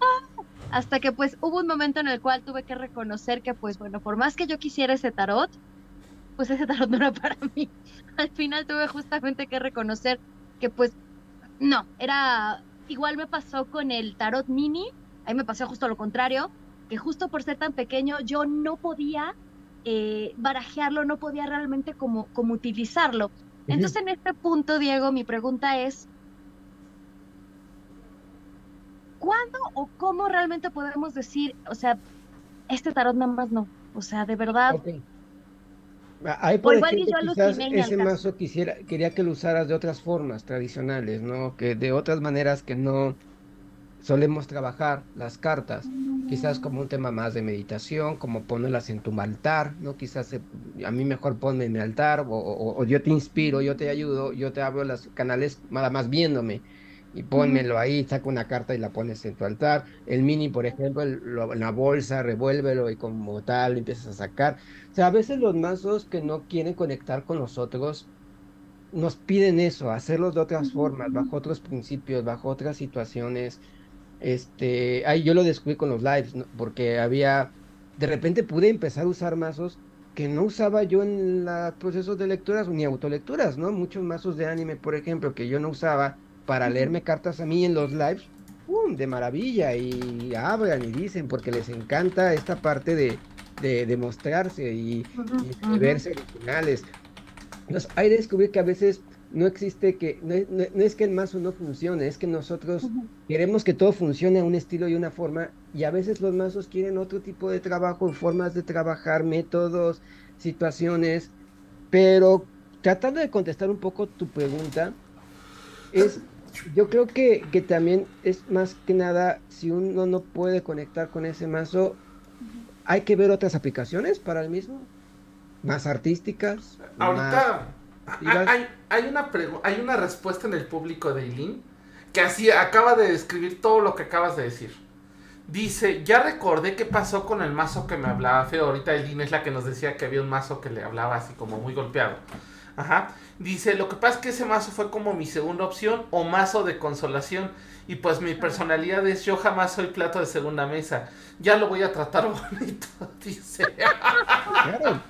¡ah! Hasta que pues hubo un momento en el cual tuve que reconocer que pues bueno, por más que yo quisiera ese tarot, pues ese tarot no era para mí. Al final tuve justamente que reconocer que pues no, era igual me pasó con el tarot mini, ahí me pasó justo lo contrario, que justo por ser tan pequeño yo no podía eh, barajearlo, no podía realmente como, como utilizarlo. Entonces en este punto, Diego, mi pregunta es, ¿cuándo o cómo realmente podemos decir, o sea, este tarot nada más no? O sea, de verdad, Ahí, por ejemplo, quizás ese mazo quisiera, quería que lo usaras de otras formas tradicionales, ¿no? Que de otras maneras que no solemos trabajar las cartas, quizás como un tema más de meditación, como ponerlas en tu altar, ¿no? Quizás eh, a mí mejor ponme en mi altar, o, yo te inspiro, yo te ayudo, yo te abro los canales nada más viéndome, y pónmelo ahí, saca una carta y la pones en tu altar. El mini, por ejemplo, la bolsa, revuélvelo y como tal lo empiezas a sacar. O sea, a veces los mazos que no quieren conectar con nosotros nos piden eso, hacerlo de otras formas, bajo otros principios, bajo otras situaciones. Este, ahí yo lo descubrí con los lives, porque había, de repente pude empezar a usar mazos que no usaba yo en los procesos de lecturas ni autolecturas, ¿no? Muchos mazos de anime, por ejemplo, que yo no usaba para leerme cartas a mí en los lives, ¡pum! de maravilla, y hablan y dicen, porque les encanta esta parte de, de, mostrarse y, verse originales. Entonces, hay que descubrir que a veces no existe que, no, es que el mazo no funcione, es que nosotros queremos que todo funcione a un estilo y una forma, y a veces los mazos quieren otro tipo de trabajo, formas de trabajar, métodos, situaciones, pero tratando de contestar un poco tu pregunta, es, yo creo que, que también es más que nada, si uno no puede conectar con ese mazo, hay que ver otras aplicaciones para el mismo, más artísticas. Ahorita hay, hay, una hay una respuesta en el público de Eileen que así acaba de describir todo lo que acabas de decir. Dice, ya recordé qué pasó con el mazo que me hablaba feo. Ahorita Eileen es la que nos decía que había un mazo que le hablaba así como muy golpeado. Ajá. Dice, lo que pasa es que ese mazo fue como mi segunda opción o mazo de consolación. Y pues mi personalidad es yo jamás soy plato de segunda mesa. Ya lo voy a tratar bonito, dice. Claro.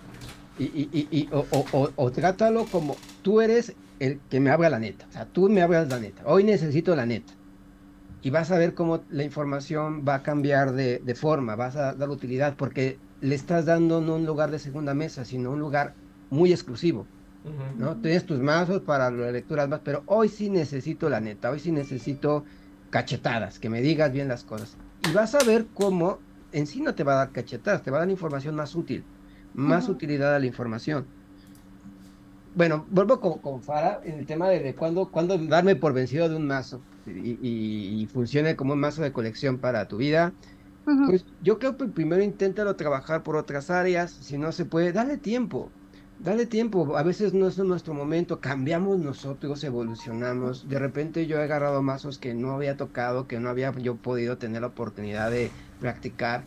Y, y, y, o, o, o, trátalo como tú eres el que me habla la neta. O sea, tú me hablas la neta. Hoy necesito la neta. Y vas a ver cómo la información va a cambiar de, de forma, vas a dar utilidad, porque le estás dando no un lugar de segunda mesa, sino un lugar muy exclusivo. ¿No? Tienes tus mazos para las lecturas más, pero hoy sí necesito la neta, hoy sí necesito cachetadas, que me digas bien las cosas. Y vas a ver cómo en sí no te va a dar cachetadas, te va a dar información más útil, más utilidad a la información. Bueno, vuelvo con, con Fara en el tema de, cuándo, cuándo, darme por vencido de un mazo y, funcione como un mazo de colección para tu vida. Pues yo creo que primero inténtalo trabajar por otras áreas, si no se puede, dale tiempo. Dale tiempo, a veces no es nuestro momento, cambiamos nosotros, evolucionamos. De repente yo he agarrado mazos que no había tocado, que no había yo podido tener la oportunidad de practicar.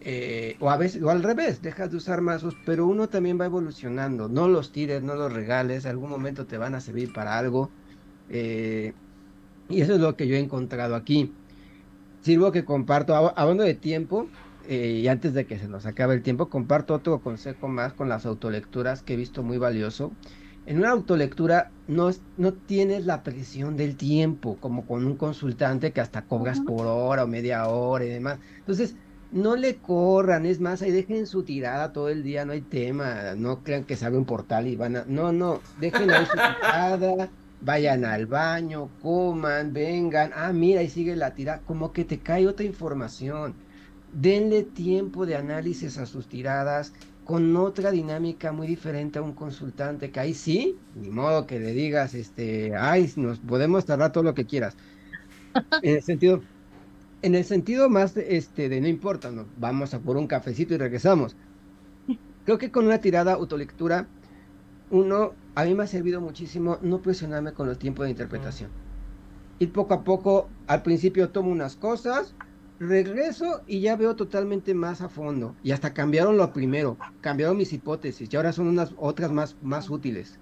Eh, o a veces, o al revés, dejas de usar mazos, pero uno también va evolucionando. No los tires, no los regales, algún momento te van a servir para algo. Eh, y eso es lo que yo he encontrado aquí. Sirvo que comparto, hablando de tiempo, eh, y antes de que se nos acabe el tiempo, comparto otro consejo más con las autolecturas que he visto muy valioso. En una autolectura no, no tienes la presión del tiempo, como con un consultante que hasta cobras por hora o media hora y demás. Entonces, no le corran, es más, ahí dejen su tirada todo el día, no hay tema, no crean que sabe un portal y van a... No, no, dejen ahí su tirada, vayan al baño, coman, vengan, ah, mira, y sigue la tirada, como que te cae otra información denle tiempo de análisis a sus tiradas con otra dinámica muy diferente a un consultante que ahí sí, ni modo que le digas, este, ay, nos podemos tardar todo lo que quieras. En el sentido, en el sentido más este, de no importa, no, vamos a por un cafecito y regresamos. Creo que con una tirada autolectura, uno, a mí me ha servido muchísimo no presionarme con el tiempo de interpretación. Ir poco a poco, al principio tomo unas cosas, regreso y ya veo totalmente más a fondo. Y hasta cambiaron lo primero, cambiaron mis hipótesis y ahora son unas otras más, más útiles.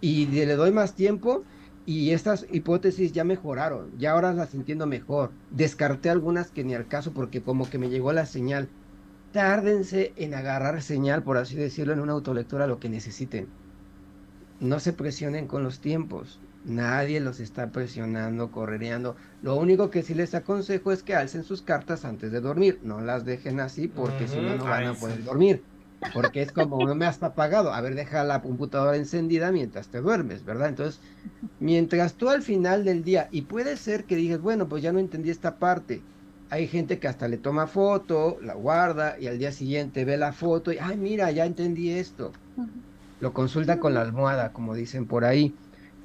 Y le doy más tiempo y estas hipótesis ya mejoraron, ya ahora las entiendo mejor. Descarté algunas que ni al caso porque como que me llegó la señal. Tárdense en agarrar señal, por así decirlo, en una autolectura lo que necesiten. No se presionen con los tiempos. Nadie los está presionando, correreando. Lo único que sí les aconsejo es que alcen sus cartas antes de dormir. No las dejen así porque si no, no van a poder dormir. Porque es como no me has apagado. A ver, deja la computadora encendida mientras te duermes, ¿verdad? Entonces, mientras tú al final del día, y puede ser que digas, bueno, pues ya no entendí esta parte. Hay gente que hasta le toma foto, la guarda y al día siguiente ve la foto y, ay, mira, ya entendí esto. Lo consulta con la almohada, como dicen por ahí.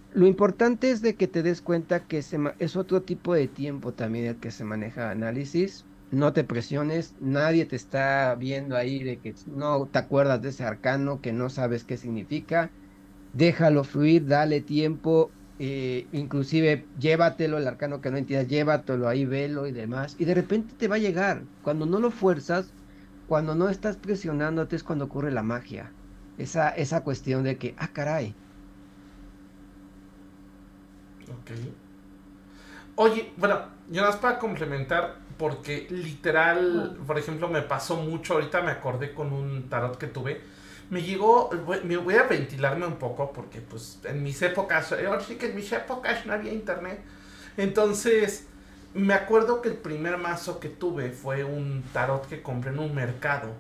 Lo importante es de que te des cuenta que es otro tipo de tiempo también el que se maneja análisis. No te presiones, nadie te está viendo ahí de que no te acuerdas de ese arcano, que no sabes qué significa. Déjalo fluir, dale tiempo. eh, inclusive llévatelo, el arcano que no entiendas, llévatelo ahí, velo y demás, y de repente te va a llegar. Cuando no lo fuerzas, cuando no estás presionándote es cuando ocurre la magia. Esa, esa cuestión de que, ah, caray. Ok. Oye, bueno, yo nada más para complementar, porque literal, por ejemplo, me pasó mucho, ahorita me acordé con un tarot que tuve, me llegó, me voy a ventilarme un poco, porque pues en mis épocas, ahora sí que en mis épocas no había internet, entonces me acuerdo que el primer mazo que tuve fue un tarot que compré en un mercado,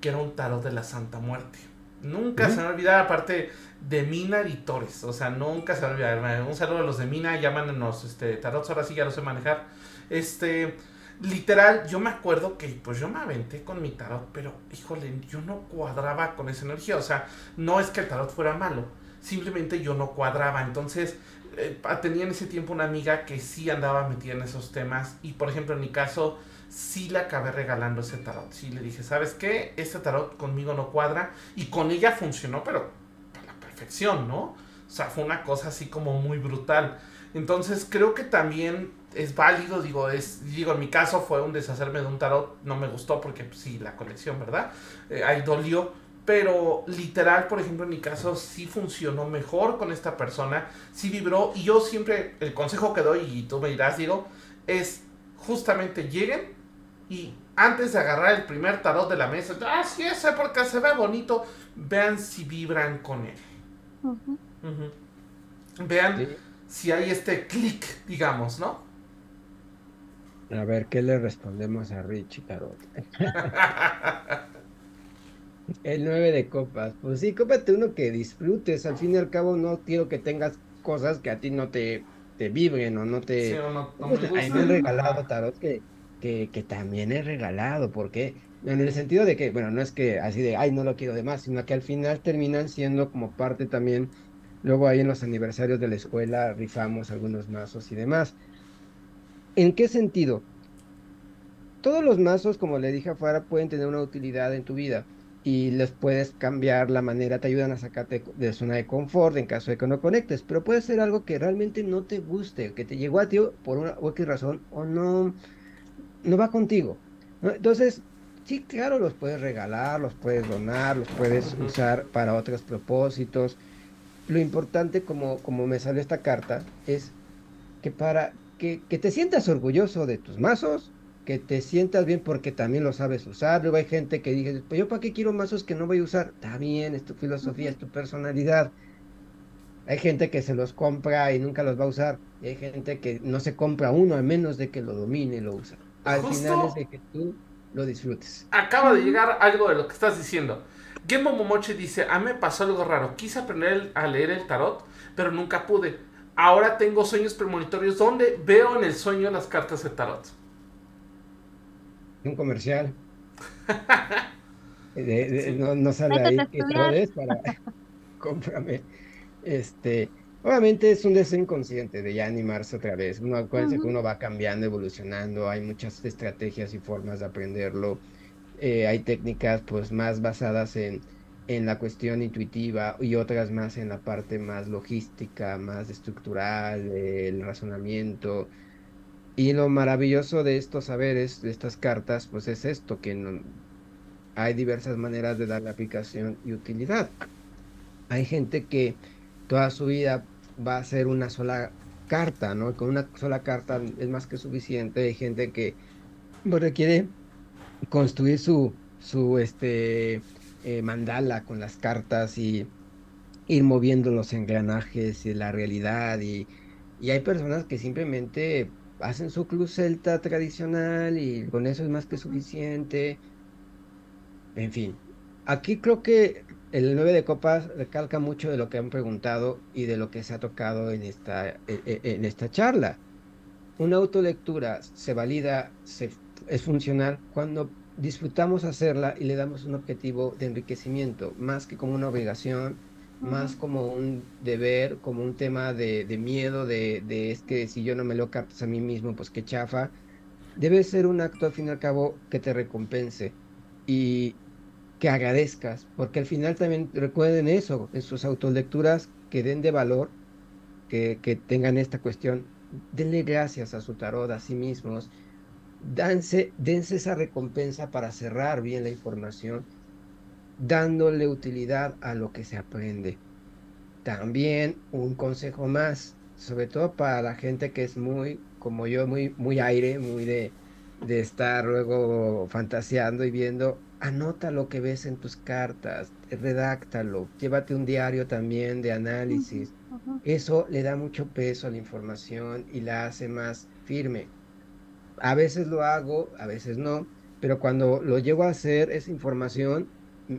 que era un tarot de la Santa Muerte. Nunca se me va a olvidar, aparte de Mina Editores, o sea, nunca se me va a olvidar. Un saludo a los de Mina, llámanos este, tarots, ahora sí ya lo sé manejar. Este, literal, yo me acuerdo que pues yo me aventé con mi tarot, pero híjole, yo no cuadraba con esa energía, o sea, no es que el tarot fuera malo, simplemente yo no cuadraba, entonces eh, tenía en ese tiempo una amiga que sí andaba metida en esos temas y por ejemplo en mi caso sí le acabé regalando ese tarot, sí le dije, ¿sabes qué? Este tarot conmigo no cuadra y con ella funcionó, pero a la perfección, ¿no? O sea, fue una cosa así como muy brutal. Entonces creo que también es válido, digo, es, digo, en mi caso fue un deshacerme de un tarot, no me gustó porque pues, sí, la colección, ¿verdad? Eh, ahí dolió, pero literal, por ejemplo, en mi caso sí funcionó mejor con esta persona, sí vibró y yo siempre, el consejo que doy, y tú me dirás, digo, es justamente lleguen y antes de agarrar el primer tarot de la mesa, ah, sí, ese porque se ve bonito, vean si vibran con él. Vean si hay este clic, digamos, ¿no? A ver, ¿qué le respondemos a Richie Tarot? el 9 de copas. Pues sí, cópate uno que disfrutes. Al fin y al cabo, no quiero que tengas cosas que a ti no te, te vibren o no te. Sí, o no, no Pues, me me han regalado tarot que, que, también he regalado. porque En el sentido de que, bueno, no es que así de, ay, no lo quiero de más, sino que al final terminan siendo como parte también. Luego ahí en los aniversarios de la escuela rifamos algunos mazos y demás. ¿En qué sentido? Todos los mazos, como le dije afuera, pueden tener una utilidad en tu vida y les puedes cambiar la manera, te ayudan a sacarte de zona de confort en caso de que no conectes, pero puede ser algo que realmente no te guste, que te llegó a ti por una u X razón o no, no va contigo. ¿no? Entonces, sí, claro, los puedes regalar, los puedes donar, los puedes usar para otros propósitos. Lo importante, como, como me salió esta carta, es que para que, que te sientas orgulloso de tus mazos, que te sientas bien porque también lo sabes usar. Luego hay gente que dice, pues yo para qué quiero mazos que no voy a usar. Está bien, es tu filosofía, es tu personalidad. Hay gente que se los compra y nunca los va a usar. Y hay gente que no se compra uno a menos de que lo domine y lo usa. Al Justo- final es de que tú lo disfrutes. Acaba de llegar algo de lo que estás diciendo. Gembo Momoche dice, a mí me pasó algo raro. Quise aprender el- a leer el tarot, pero nunca pude. Ahora tengo sueños premonitorios donde veo en el sueño las cartas de tarot. Un comercial. De- de- no, no sale ahí que estudiar. todo es para cómprame. Este, obviamente es un deseo inconsciente de ya animarse otra vez. Uno acuérdense que uno va cambiando, evolucionando, hay muchas estrategias y formas de aprenderlo. Eh, hay técnicas pues más basadas en, en la cuestión intuitiva y otras más en la parte más logística, más estructural, el razonamiento. Y lo maravilloso de estos saberes, de estas cartas, pues es esto, que no- hay diversas maneras de darle aplicación y utilidad. Hay gente que toda su vida va a ser una sola carta, ¿no? Con una sola carta es más que suficiente. Hay gente que requiere construir su, su este, eh, mandala con las cartas y ir moviendo los engranajes y la realidad. Y, y hay personas que simplemente hacen su cruz celta tradicional y con eso es más que suficiente. En fin, aquí creo que el 9 de copas recalca mucho de lo que han preguntado y de lo que se ha tocado en esta, e- e- en esta charla. Una autolectura se valida, se, es funcional cuando disfrutamos hacerla y le damos un objetivo de enriquecimiento, más que como una obligación, más como un deber, como un tema de, de miedo, de, de es que si yo no me leo cartas a mí mismo, pues qué chafa. Debe ser un acto al fin y al cabo que te recompense y que agradezcas, porque al final también recuerden eso, en sus autolecturas que den de valor que, que tengan esta cuestión, denle gracias a su tarot, a sí mismos, danse, dense esa recompensa para cerrar bien la información, dándole utilidad a lo que se aprende. También un consejo más, sobre todo para la gente que es muy, como yo, muy, muy aire, muy de, de estar luego fantaseando y viendo, anota lo que ves en tus cartas, redáctalo, llévate un diario también de análisis. Eso le da mucho peso a la información y la hace más firme. A veces lo hago, a veces no, pero cuando lo llego a hacer, esa información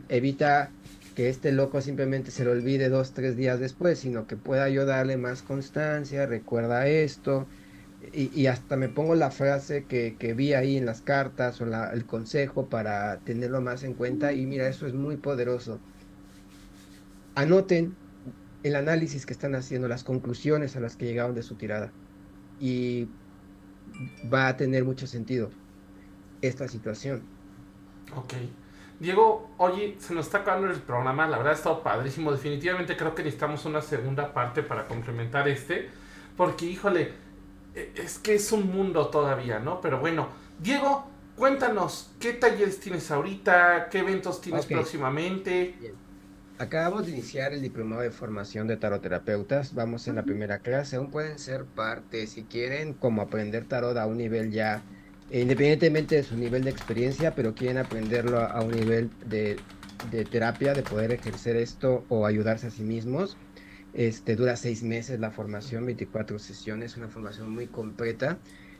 evita que este loco simplemente se lo olvide dos, tres días después, sino que pueda yo darle más constancia, recuerda esto, y, hasta me pongo la frase que, vi ahí en las cartas o el consejo para tenerlo más en cuenta, y mira, eso es muy poderoso. Anoten el análisis que están haciendo, las conclusiones a las que llegaron de su tirada, y va a tener mucho sentido esta situación. Ok. Diego, oye, se nos está acabando el programa, la verdad ha estado padrísimo. Definitivamente creo que necesitamos una segunda parte para complementar este, porque híjole, es que es un mundo todavía, ¿no? Pero bueno, Diego, cuéntanos, ¿qué talleres tienes ahorita? ¿Qué eventos tienes próximamente? Acabamos de iniciar el diplomado de formación de taroterapeutas. Vamos en la primera clase. Aún pueden ser parte, si quieren, como aprender tarot a un nivel ya independientemente de su nivel de experiencia, pero quieren aprenderlo a, un nivel de, terapia, de poder ejercer esto o ayudarse a sí mismos. Este, dura seis meses la formación, 24 sesiones, una formación muy completa,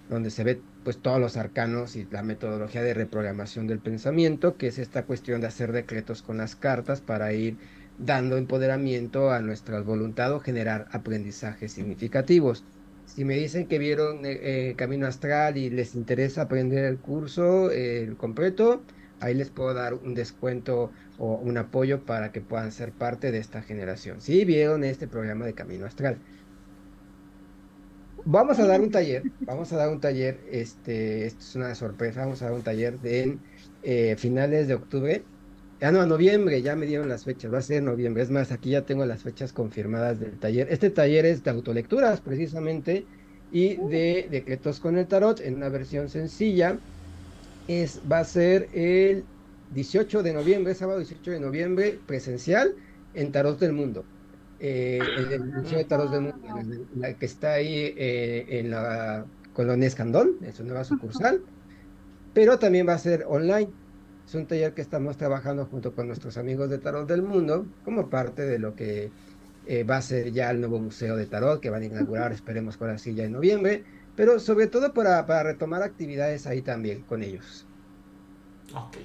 donde se ve pues todos los arcanos y la metodología de reprogramación del pensamiento, que es esta cuestión de hacer decretos con las cartas para ir dando empoderamiento a nuestra voluntad o generar aprendizajes significativos. Si me dicen que vieron eh, eh, Camino Astral y les interesa aprender el curso el completo, ahí les puedo dar un descuento o un apoyo para que puedan ser parte de esta generación. Si vieron este programa de Camino Astral. Vamos a dar un taller, vamos a dar un taller, este, esto es una sorpresa, vamos a dar un taller de eh, finales de octubre Ah, no, noviembre, ya me dieron las fechas, va a ser noviembre. Es más, aquí ya tengo las fechas confirmadas del taller. Este taller es de autolecturas, precisamente, y de decretos con el tarot en una versión sencilla. Es, va a ser el 18 de noviembre, sábado 18 de noviembre, presencial en Tarot del Mundo. Eh, el, Museo de Tarot del Mundo, la que está ahí eh, en la colonia Escandón, en su nueva sucursal, pero también va a ser online. Es un taller que estamos trabajando junto con nuestros amigos de Tarot del Mundo como parte de lo que eh, va a ser ya el nuevo Museo de Tarot que van a inaugurar, esperemos por así ya en noviembre, pero sobre todo para, para retomar actividades ahí también con ellos. Ok,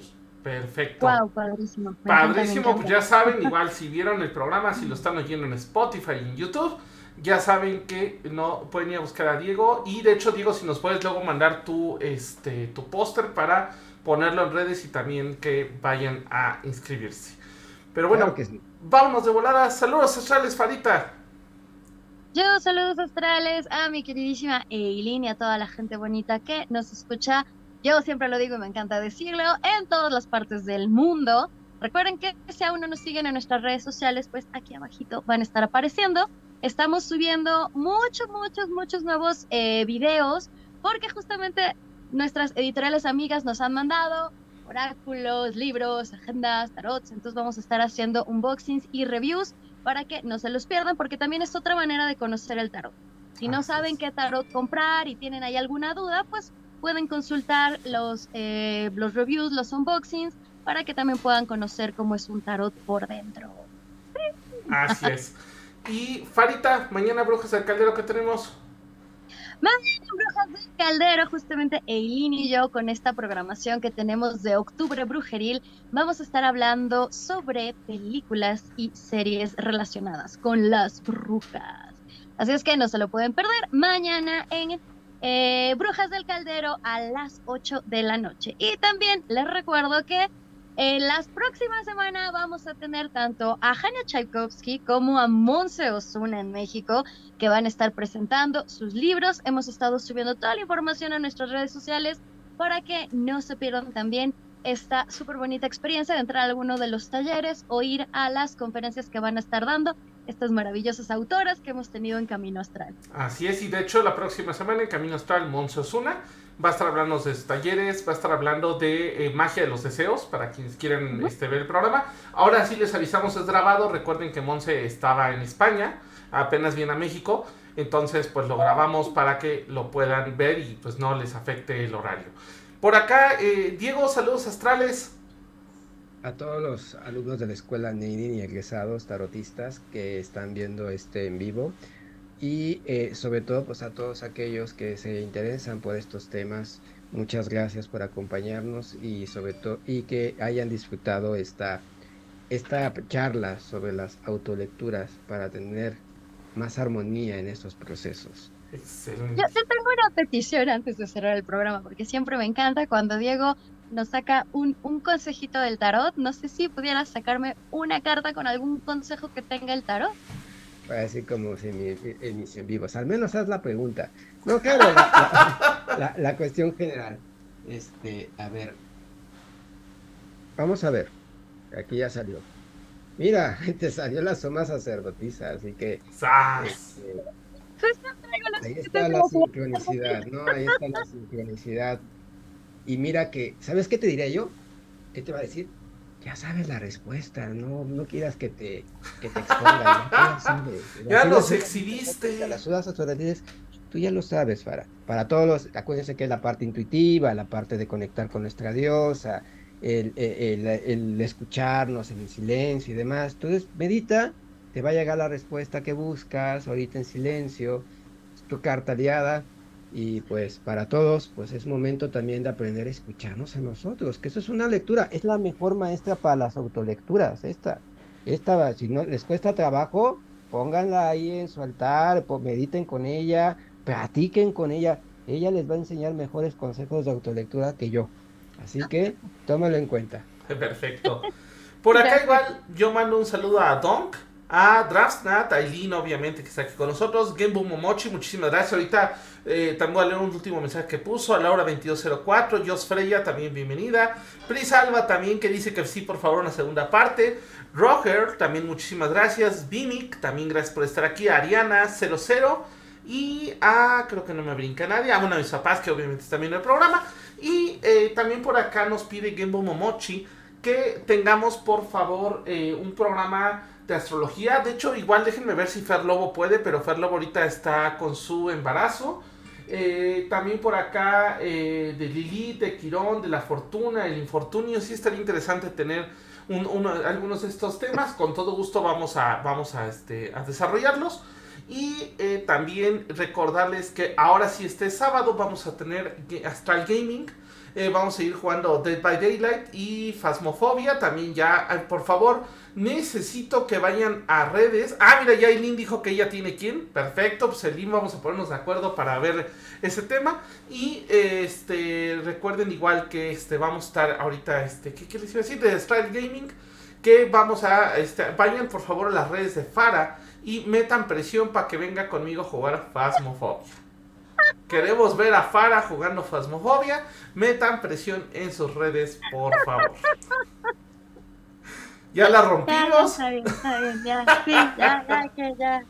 perfecto. Wow, padrísimo. padrísimo, pues ya saben, igual si vieron el programa, si lo están oyendo en Spotify y en YouTube, ya saben que no pueden ir a buscar a Diego. Y de hecho, Diego, si nos puedes luego mandar tu, este, tu póster para ponerlo en redes y también que vayan a inscribirse. Pero bueno, vámonos de volada. Saludos astrales, Farita. Yo saludos astrales a mi queridísima Eileen y a toda la gente bonita que nos escucha. Yo siempre lo digo y me encanta decirlo en todas las partes del mundo. Recuerden que si aún no nos siguen en nuestras redes sociales, pues aquí abajito van a estar apareciendo. Estamos subiendo muchos, muchos, muchos nuevos eh, videos porque justamente nuestras editoriales amigas nos han mandado oráculos, libros, agendas, tarots, entonces vamos a estar haciendo unboxings y reviews para que no se los pierdan, porque también es otra manera de conocer el tarot. Si no saben qué tarot comprar y tienen ahí alguna duda, pues pueden consultar los, eh, los reviews, los unboxings, para que también puedan conocer cómo es un tarot por dentro. Así es. Y Farita, mañana Brujas del Caldero, ¿qué tenemos? Mañana Brujas del Caldero, justamente Eileen y yo con esta programación que tenemos de octubre brujeril, vamos a estar hablando sobre películas y series relacionadas con las brujas. Así es que no se lo pueden perder mañana en eh, Brujas del Caldero a las 8 de la noche. Y también les recuerdo que en las próximas semanas vamos a tener tanto a Hania Tchaikovsky como a Monse Osuna en México, que van a estar presentando sus libros. Hemos estado subiendo toda la información a nuestras redes sociales para que no se pierdan también esta súper bonita experiencia de entrar a alguno de los talleres o ir a las conferencias que van a estar dando estas maravillosas autoras que hemos tenido en Camino Astral. Así es, y de hecho la próxima semana en Camino Astral, Monse Osuna va a estar hablando de talleres, va a estar hablando de eh, magia de los deseos, para quienes quieran este, ver el programa. Ahora sí les avisamos, es grabado, recuerden que Monse estaba en España, apenas viene a México, entonces pues lo grabamos para que lo puedan ver y pues no les afecte el horario. Por acá, eh, Diego, saludos astrales. A todos los alumnos de la escuela Neidin y egresados tarotistas que están viendo este en vivo y eh, sobre todo pues a todos aquellos que se interesan por estos temas. Muchas gracias por acompañarnos y sobre todo y que hayan disfrutado esta esta charla sobre las autolecturas para tener más armonía en estos procesos. Excelente. Yo, tengo una petición antes de cerrar el programa, porque siempre me encanta cuando Diego nos saca un, un consejito del tarot. No sé si pudieras sacarme una carta con algún consejo que tenga el tarot. Así como si mi emisión vivos. Al menos haz la pregunta. No, claro, la, la, cuestión general. Este, a ver. Vamos a ver. Aquí ya salió. Mira, te salió la suma sacerdotisa, así que. Este, pues ahí está la sincronicidad, ¿no? Ahí está la sincronicidad. Y mira que, ¿sabes qué te diría yo? ¿Qué te va a decir? Ya sabes la respuesta, no, no quieras que te, que te expongan. Ya, los exhibiste. Las sudas tú ya lo sabes, para Para todos los, acuérdense que es la parte intuitiva, la parte de conectar con nuestra diosa, el, el, escucharnos en el silencio y demás. Entonces, medita, te va a llegar la respuesta que buscas ahorita en silencio, tu carta aliada. Y pues para todos, pues es momento también de aprender a escucharnos a nosotros, que eso es una lectura, es la mejor maestra para las autolecturas, esta, esta, si no les cuesta trabajo, pónganla ahí en su altar, mediten con ella, practiquen con ella, ella les va a enseñar mejores consejos de autolectura que yo. Así que tómalo en cuenta. Perfecto. Por acá igual yo mando un saludo a Donk, a Draftsnat, a obviamente que está aquí con nosotros, Genbu Momochi, muchísimas gracias. Ahorita eh, también voy a leer un último mensaje que puso, a Laura 2204, Jos Freya también bienvenida, Pris Alba también que dice que sí, por favor, una segunda parte, Roger también muchísimas gracias, Bimic también gracias por estar aquí, Ariana 00 y a, creo que no me brinca nadie, a una de mis papás que obviamente está viendo el programa. Y eh, también por acá nos pide Gembo Momochi que tengamos por favor eh, un programa de astrología. De hecho, igual déjenme ver si Fer Lobo puede, pero Fer Lobo ahorita está con su embarazo. Eh, también por acá de Lilith, de Quirón, de la fortuna, el infortunio. Sí estaría interesante tener algunos de estos temas. Con todo gusto vamos a, vamos a, este, a desarrollarlos. Y eh, también recordarles que ahora sí este sábado vamos a tener Astral Gaming. Eh, vamos a ir jugando Dead by Daylight y Phasmophobia. También ya, por favor, necesito que vayan a redes. Ah, mira, ya Eileen dijo que ella tiene quién. Perfecto, pues Eileen vamos a ponernos de acuerdo para ver ese tema. Y este recuerden igual que este vamos a estar ahorita, este, ¿qué, qué les iba a decir? De Astral Gaming. Que vamos a, este, vayan por favor a las redes de Fara y metan presión para que venga conmigo a jugar Phasmophobia. Queremos ver a Fara jugando Phasmophobia. Metan presión en sus redes, por favor. Ya la rompimos. Ya, está bien, ya. Sí, ya, ya, ya.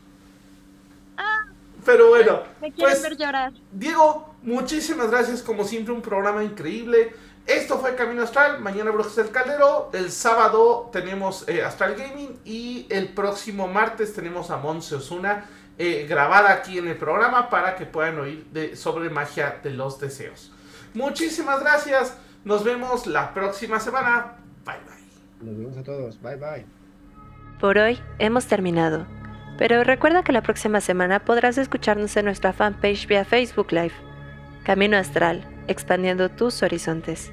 Ah, Pero bueno, me quieren pues, ver llorar. Diego, muchísimas gracias. Como siempre, un programa increíble. Esto fue Camino Astral, mañana Brujas del Caldero, el sábado tenemos eh, Astral Gaming y el próximo martes tenemos a Monse Osuna eh, grabada aquí en el programa para que puedan oír de, sobre magia de los deseos. Muchísimas gracias, nos vemos la próxima semana, bye bye. Nos vemos a todos, bye bye. Por hoy hemos terminado, pero recuerda que la próxima semana podrás escucharnos en nuestra fanpage vía Facebook Live. Camino Astral, expandiendo tus horizontes.